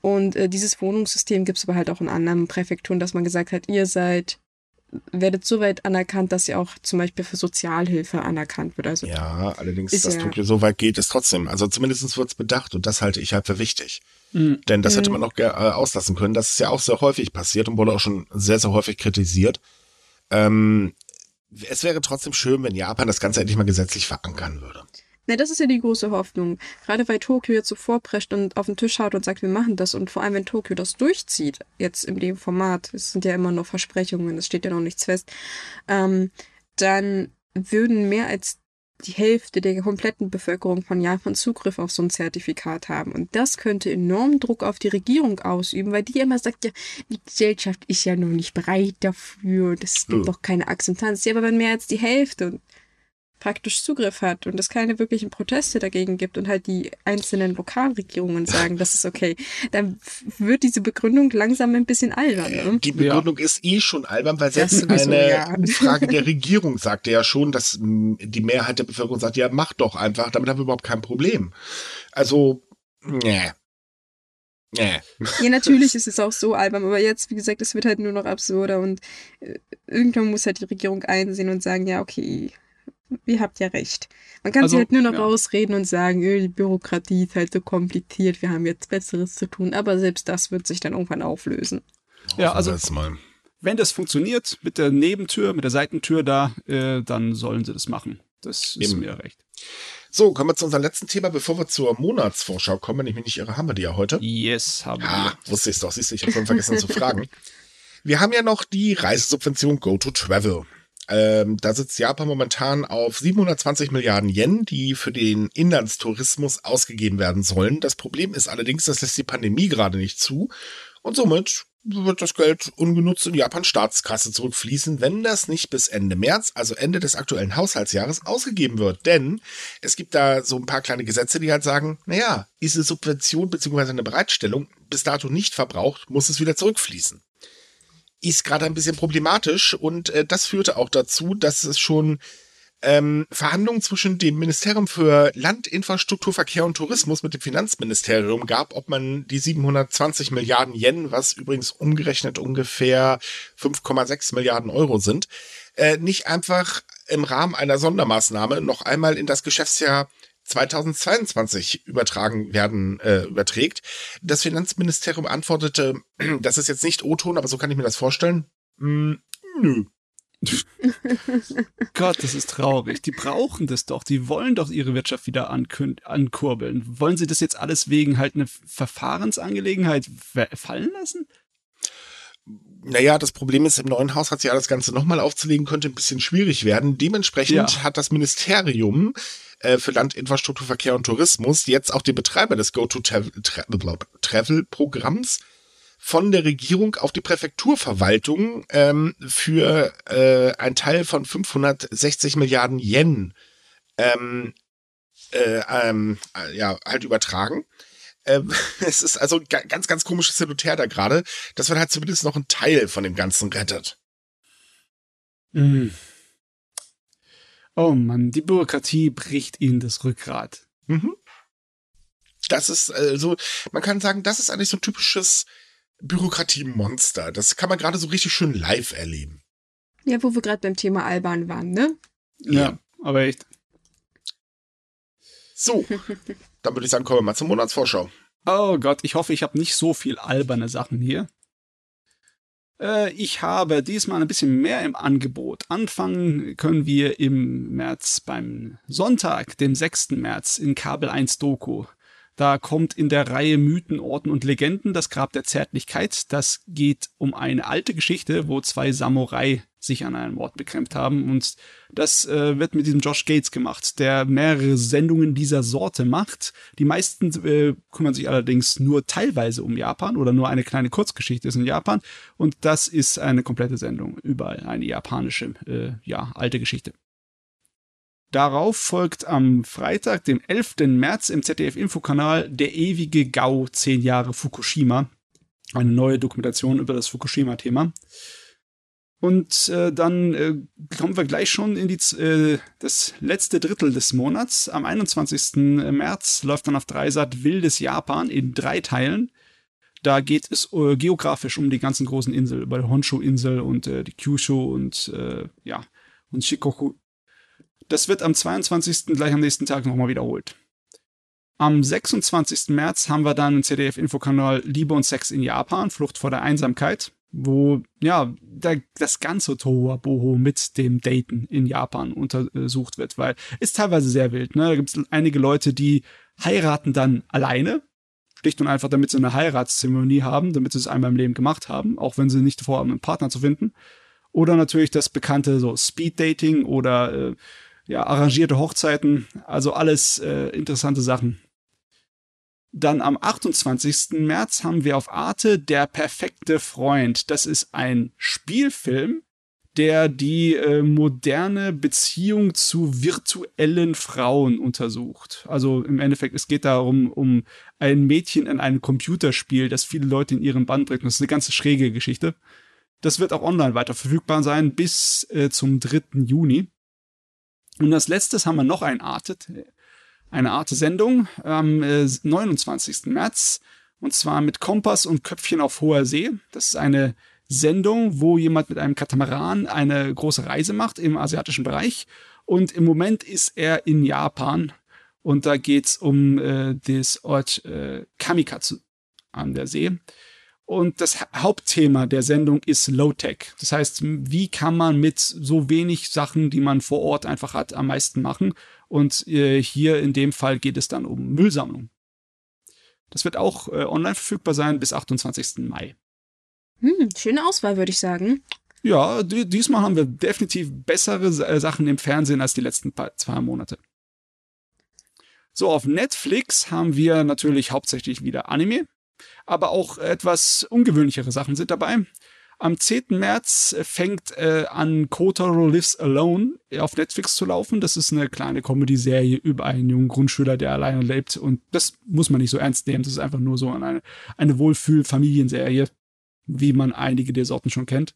Und äh, dieses Wohnungssystem gibt es aber halt auch in anderen Präfekturen, dass man gesagt hat, ihr seid werdet so weit anerkannt, dass ihr auch zum Beispiel für Sozialhilfe anerkannt wird. Also ja, allerdings, dass ja, Tokio so weit geht, ist trotzdem, also zumindest wird es bedacht und das halte ich halt für wichtig. Mhm. Denn das hätte mhm. man noch äh, auslassen können. Das ist ja auch sehr häufig passiert und wurde auch schon sehr, sehr häufig kritisiert. Ähm, es wäre trotzdem schön, wenn Japan das Ganze endlich mal gesetzlich verankern würde. Ne, das ist ja die große Hoffnung. Gerade weil Tokio jetzt so vorprescht und auf den Tisch haut und sagt, wir machen das. Und vor allem, wenn Tokio das durchzieht, jetzt in dem Format, es sind ja immer noch Versprechungen, es steht ja noch nichts fest, ähm, dann würden mehr als die Hälfte der kompletten Bevölkerung von Japan Zugriff auf so ein Zertifikat haben. Und das könnte enormen Druck auf die Regierung ausüben, weil die immer sagt, ja, die Gesellschaft ist ja noch nicht bereit dafür es gibt doch keine Akzeptanz. Ja, aber wenn mehr als die Hälfte und praktisch Zugriff hat und es keine wirklichen Proteste dagegen gibt und halt die einzelnen Lokalregierungen sagen, das ist okay, dann wird diese Begründung langsam ein bisschen albern. Ne? Die Begründung ja. ist eh schon albern, weil selbst eine so, ja. Frage der Regierung sagte ja schon, dass die Mehrheit der Bevölkerung sagt, ja, mach doch einfach, damit haben wir überhaupt kein Problem. Also, nee. Nee. Ja, natürlich ist es auch so albern, aber jetzt, wie gesagt, es wird halt nur noch absurder und äh, irgendwann muss halt die Regierung einsehen und sagen, ja, okay, ihr habt ja recht. Man kann also, sich halt nur noch ja. ausreden und sagen, öh, die Bürokratie ist halt so kompliziert, wir haben jetzt Besseres zu tun, aber selbst das wird sich dann irgendwann auflösen. Ja, also wenn das funktioniert mit der Nebentür, mit der Seitentür da, äh, dann sollen sie das machen. Das ist Eben. mir recht. So, kommen wir zu unserem letzten Thema, bevor wir zur Monatsvorschau kommen, wenn ich mich nicht irre, haben wir die ja heute? Yes, haben ah, wir. wusste ich doch, siehst du, ich habe vorhin vergessen zu fragen. Wir haben ja noch die Reisesubvention Go to Travel. Ähm, da sitzt Japan momentan auf 720 Milliarden Yen, die für den Inlandstourismus ausgegeben werden sollen. Das Problem ist allerdings, das lässt die Pandemie gerade nicht zu. Und somit wird das Geld ungenutzt in Japans Staatskasse zurückfließen, wenn das nicht bis Ende März, also Ende des aktuellen Haushaltsjahres, ausgegeben wird. Denn es gibt da so ein paar kleine Gesetze, die halt sagen, naja, eine Subvention bzw. eine Bereitstellung bis dato nicht verbraucht, muss es wieder zurückfließen ist gerade ein bisschen problematisch und äh, das führte auch dazu, dass es schon ähm, Verhandlungen zwischen dem Ministerium für Land, Infrastruktur, Verkehr und Tourismus mit dem Finanzministerium gab, ob man die 720 Milliarden Yen, was übrigens umgerechnet ungefähr 5,6 Milliarden Euro sind, äh, nicht einfach im Rahmen einer Sondermaßnahme noch einmal in das Geschäftsjahr 2022 übertragen werden, äh, überträgt. Das Finanzministerium antwortete, das ist jetzt nicht O-Ton, aber so kann ich mir das vorstellen. Mm, nö. Gott, das ist traurig. Die brauchen das doch. Die wollen doch ihre Wirtschaft wieder ankurbeln. Wollen sie das jetzt alles wegen halt eine Verfahrensangelegenheit fallen lassen? Naja, das Problem ist, im neuen Haushaltsjahr das Ganze nochmal aufzulegen, könnte ein bisschen schwierig werden. Dementsprechend ja. hat das Ministerium äh, für Landinfrastruktur, Verkehr und Tourismus jetzt auch den Betreiber des Go-to-Travel-Programms von der Regierung auf die Präfekturverwaltung ähm, für äh, ein Teil von 560 Milliarden Yen ähm, äh, ähm, ja, halt übertragen. Ähm, es ist also ganz, ganz komisches Hin und Her da gerade, dass man halt zumindest noch einen Teil von dem Ganzen rettet. Mhm. Oh Mann, die Bürokratie bricht ihnen das Rückgrat. Mhm. Das ist also, man kann sagen, das ist eigentlich so ein typisches Bürokratiemonster. Das kann man gerade so richtig schön live erleben. Ja, wo wir gerade beim Thema Alban waren, ne? Ja, ja, aber echt. So, dann würde ich sagen, kommen wir mal zur Monatsvorschau. Oh Gott, ich hoffe, ich habe nicht so viel alberne Sachen hier. Äh, ich habe diesmal ein bisschen mehr im Angebot. Anfangen können wir im März beim Sonntag, dem 6. März in Kabel 1 Doku. Da kommt in der Reihe Mythen, Orten und Legenden das Grab der Zärtlichkeit. Das geht um eine alte Geschichte, wo zwei Samurai sich an einem Ort bekämpft haben. Und das äh, wird mit diesem Josh Gates gemacht, der mehrere Sendungen dieser Sorte macht. Die meisten äh, kümmern sich allerdings nur teilweise um Japan oder nur eine kleine Kurzgeschichte ist in Japan. Und das ist eine komplette Sendung über eine japanische, äh, ja, alte Geschichte. Darauf folgt am Freitag, dem 11. März im ZDF-Infokanal Der ewige Gau, 10 Jahre Fukushima. Eine neue Dokumentation über das Fukushima-Thema. Und äh, dann äh, kommen wir gleich schon in die, äh, das letzte Drittel des Monats. Am 21. März läuft dann auf Dreisat Wildes Japan in drei Teilen. Da geht es äh, geografisch um die ganzen großen Inseln, über die Honshu-Insel und äh, die Kyushu und äh, ja, und Shikoku. Das wird am 22. gleich am nächsten Tag nochmal wiederholt. Am 26. März haben wir dann im ZDF-Infokanal Liebe und Sex in Japan, Flucht vor der Einsamkeit wo ja da, das ganze Tohuwabohu mit dem Daten in Japan untersucht wird, weil ist teilweise sehr wild. Ne? Da gibt es einige Leute, die heiraten dann alleine, schlicht und einfach, damit sie eine Heiratszeremonie haben, damit sie es einmal im Leben gemacht haben, auch wenn sie nicht vorhaben, einen Partner zu finden. Oder natürlich das bekannte so Speed Dating oder äh, ja arrangierte Hochzeiten, also alles äh, interessante Sachen, dann am 28. März haben wir auf Arte Der perfekte Freund. Das ist ein Spielfilm, der die äh, moderne Beziehung zu virtuellen Frauen untersucht. Also im Endeffekt, es geht darum, um ein Mädchen in einem Computerspiel, das viele Leute in ihren Band bringt. Das ist eine ganze schräge Geschichte. Das wird auch online weiter verfügbar sein bis äh, zum 3. Juni. Und als letztes haben wir noch ein Artet, eine Art Sendung am äh, 29. März und zwar mit Kompass und Köpfchen auf hoher See. Das ist eine Sendung, wo jemand mit einem Katamaran eine große Reise macht im asiatischen Bereich und im Moment ist er in Japan und da geht's um äh, das Ort äh, Kamikatsu an der See. Und das Hauptthema der Sendung ist Low-Tech. Das heißt, wie kann man mit so wenig Sachen, die man vor Ort einfach hat, am meisten machen? Und äh, hier in dem Fall geht es dann um Müllsammlung. Das wird auch äh, online verfügbar sein bis 28. Mai. Hm, schöne Auswahl, würde ich sagen. Ja, diesmal haben wir definitiv bessere äh, Sachen im Fernsehen als die letzten paar, zwei Monate. So, auf Netflix haben wir natürlich hauptsächlich wieder Anime aber auch etwas ungewöhnlichere Sachen sind dabei. Am 10. März fängt äh, an Kotaro Lives Alone auf Netflix zu laufen. Das ist eine kleine Comedy-Serie über einen jungen Grundschüler, der alleine lebt. Und das muss man nicht so ernst nehmen. Das ist einfach nur so eine, eine Wohlfühl-Familienserie, wie man einige der Sorten schon kennt.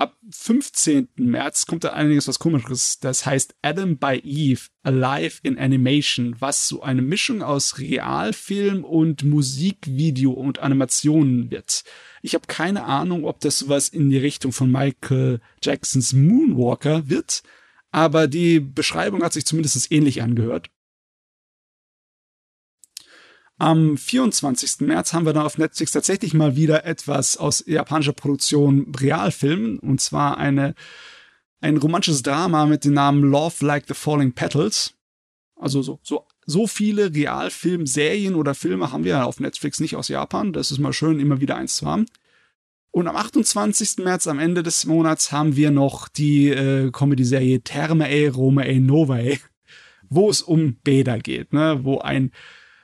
Ab 15. März kommt da einiges was komisches. Das heißt Adam by Eve, Alive in Animation, was so eine Mischung aus Realfilm und Musikvideo und Animationen wird. Ich habe keine Ahnung, ob das was in die Richtung von Michael Jacksons Moonwalker wird, aber die Beschreibung hat sich zumindest ähnlich angehört. Am 24. März haben wir dann auf Netflix tatsächlich mal wieder etwas aus japanischer Produktion Realfilm und zwar eine ein romantisches Drama mit dem Namen Love Like the Falling Petals. Also so so so viele Realfilmserien oder Filme haben wir auf Netflix nicht aus Japan. Das ist mal schön, immer wieder eins zu haben. Und am 28. März, am Ende des Monats, haben wir noch die äh, Comedy-Serie Termae Romae Novae, wo es um Bäder geht, ne? wo ein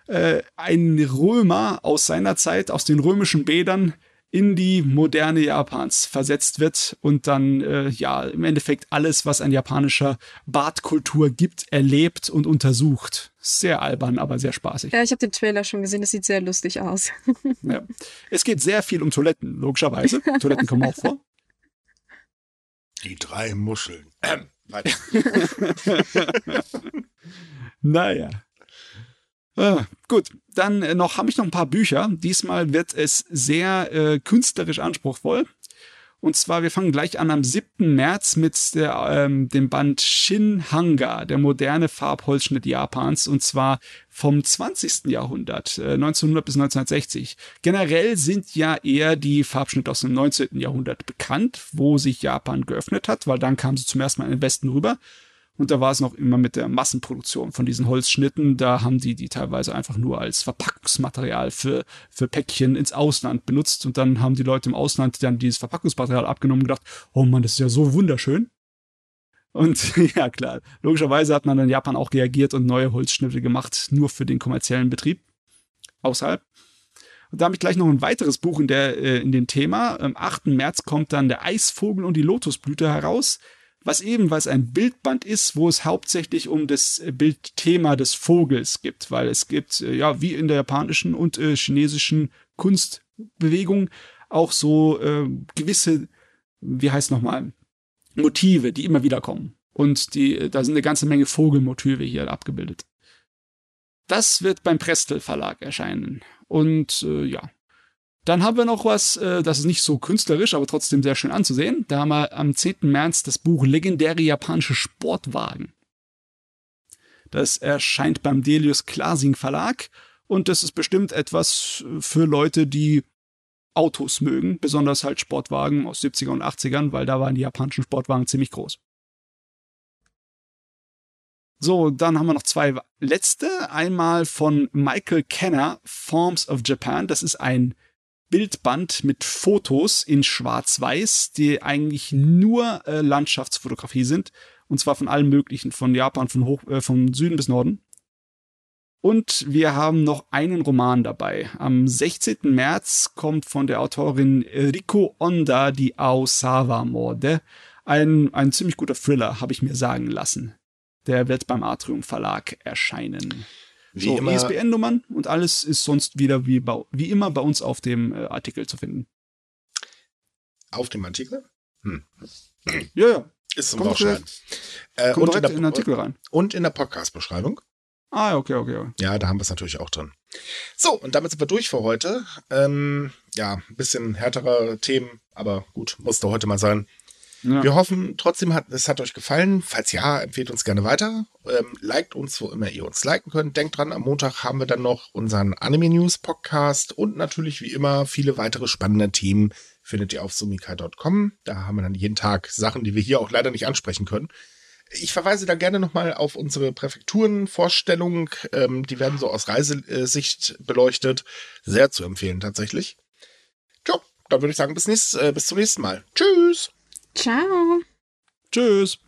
äh, ein Römer aus seiner Zeit, aus den römischen Bädern, in die moderne Japans versetzt wird und dann äh, ja im Endeffekt alles, was an japanischer Badkultur gibt, erlebt und untersucht. Sehr albern, aber sehr spaßig. Ja, ich habe den Trailer schon gesehen, das sieht sehr lustig aus. ja. Es geht sehr viel um Toiletten, logischerweise. Toiletten kommen auch vor. Die drei Muscheln. Ähm, weiter. naja. Ah, gut, dann äh, noch habe ich noch ein paar Bücher. Diesmal wird es sehr äh, künstlerisch anspruchsvoll. Und zwar, wir fangen gleich an am 7. März mit der, ähm, dem Band Shin Hanga, der moderne Farbholzschnitt Japans, und zwar vom 20. Jahrhundert, äh, 1900 bis 1960. Generell sind ja eher die Farbschnitte aus dem 19. Jahrhundert bekannt, wo sich Japan geöffnet hat, weil dann kamen sie zum ersten Mal in den Westen rüber. Und da war es noch immer mit der Massenproduktion von diesen Holzschnitten. Da haben die die teilweise einfach nur als Verpackungsmaterial für, für Päckchen ins Ausland benutzt. Und dann haben die Leute im Ausland dann dieses Verpackungsmaterial abgenommen und gedacht, oh Mann, das ist ja so wunderschön. Und ja, klar, logischerweise hat man in Japan auch reagiert und neue Holzschnitte gemacht, nur für den kommerziellen Betrieb außerhalb. Und da habe ich gleich noch ein weiteres Buch in, der, äh, in dem Thema. Am 8. März kommt dann der Eisvogel und die Lotusblüte heraus was ebenfalls ein Bildband ist, wo es hauptsächlich um das Bildthema des Vogels gibt, weil es gibt, äh, ja, wie in der japanischen und äh, chinesischen Kunstbewegung auch so äh, gewisse, wie heißt nochmal, Motive, die immer wieder kommen. Und die, äh, da sind eine ganze Menge Vogelmotive hier abgebildet. Das wird beim Prestel Verlag erscheinen. Und äh, ja, dann haben wir noch was, äh, das ist nicht so künstlerisch, aber trotzdem sehr schön anzusehen. Da haben wir am 10. März das Buch Legendäre japanische Sportwagen. Das erscheint beim Delius Klasing Verlag und das ist bestimmt etwas für Leute, die Autos mögen, besonders halt Sportwagen aus 70er und 80ern, weil da waren die japanischen Sportwagen ziemlich groß. So, dann haben wir noch zwei letzte. Einmal von Michael Kenner, Forms of Japan. Das ist ein Bildband mit Fotos in Schwarz-Weiß, die eigentlich nur äh, Landschaftsfotografie sind. Und zwar von allen möglichen, von Japan, von, Hoch, äh, von Süden bis Norden. Und wir haben noch einen Roman dabei. Am 16. März kommt von der Autorin Riko Onda die Aosawa-Morde. Ein, ein ziemlich guter Thriller, habe ich mir sagen lassen. Der wird beim Atrium Verlag erscheinen. Wie so, immer. ISBN-Nummern und alles ist sonst wieder wie, wie immer bei uns auf dem äh, Artikel zu finden. Auf dem Artikel? Hm. Ja, ja. Ist zum Baustein. Äh, und in, der, in den Artikel rein. Und in der Podcast-Beschreibung. Ah, okay, okay, okay. Ja, da haben wir es natürlich auch drin. So, und damit sind wir durch für heute. Ähm, ja, ein bisschen härtere Themen, aber gut, musste heute mal sein. Ja. Wir hoffen trotzdem, hat, es hat euch gefallen. Falls ja, empfehlt uns gerne weiter. Ähm, liked uns, wo immer ihr uns liken könnt. Denkt dran, am Montag haben wir dann noch unseren Anime News Podcast und natürlich wie immer viele weitere spannende Themen findet ihr auf sumikai.com. Da haben wir dann jeden Tag Sachen, die wir hier auch leider nicht ansprechen können. Ich verweise da gerne nochmal auf unsere Präfekturenvorstellung. Ähm, die werden so aus Reisesicht beleuchtet. Sehr zu empfehlen tatsächlich. Tja, dann würde ich sagen, bis, nächst, äh, bis zum nächsten Mal. Tschüss! Ciao. Tschüss.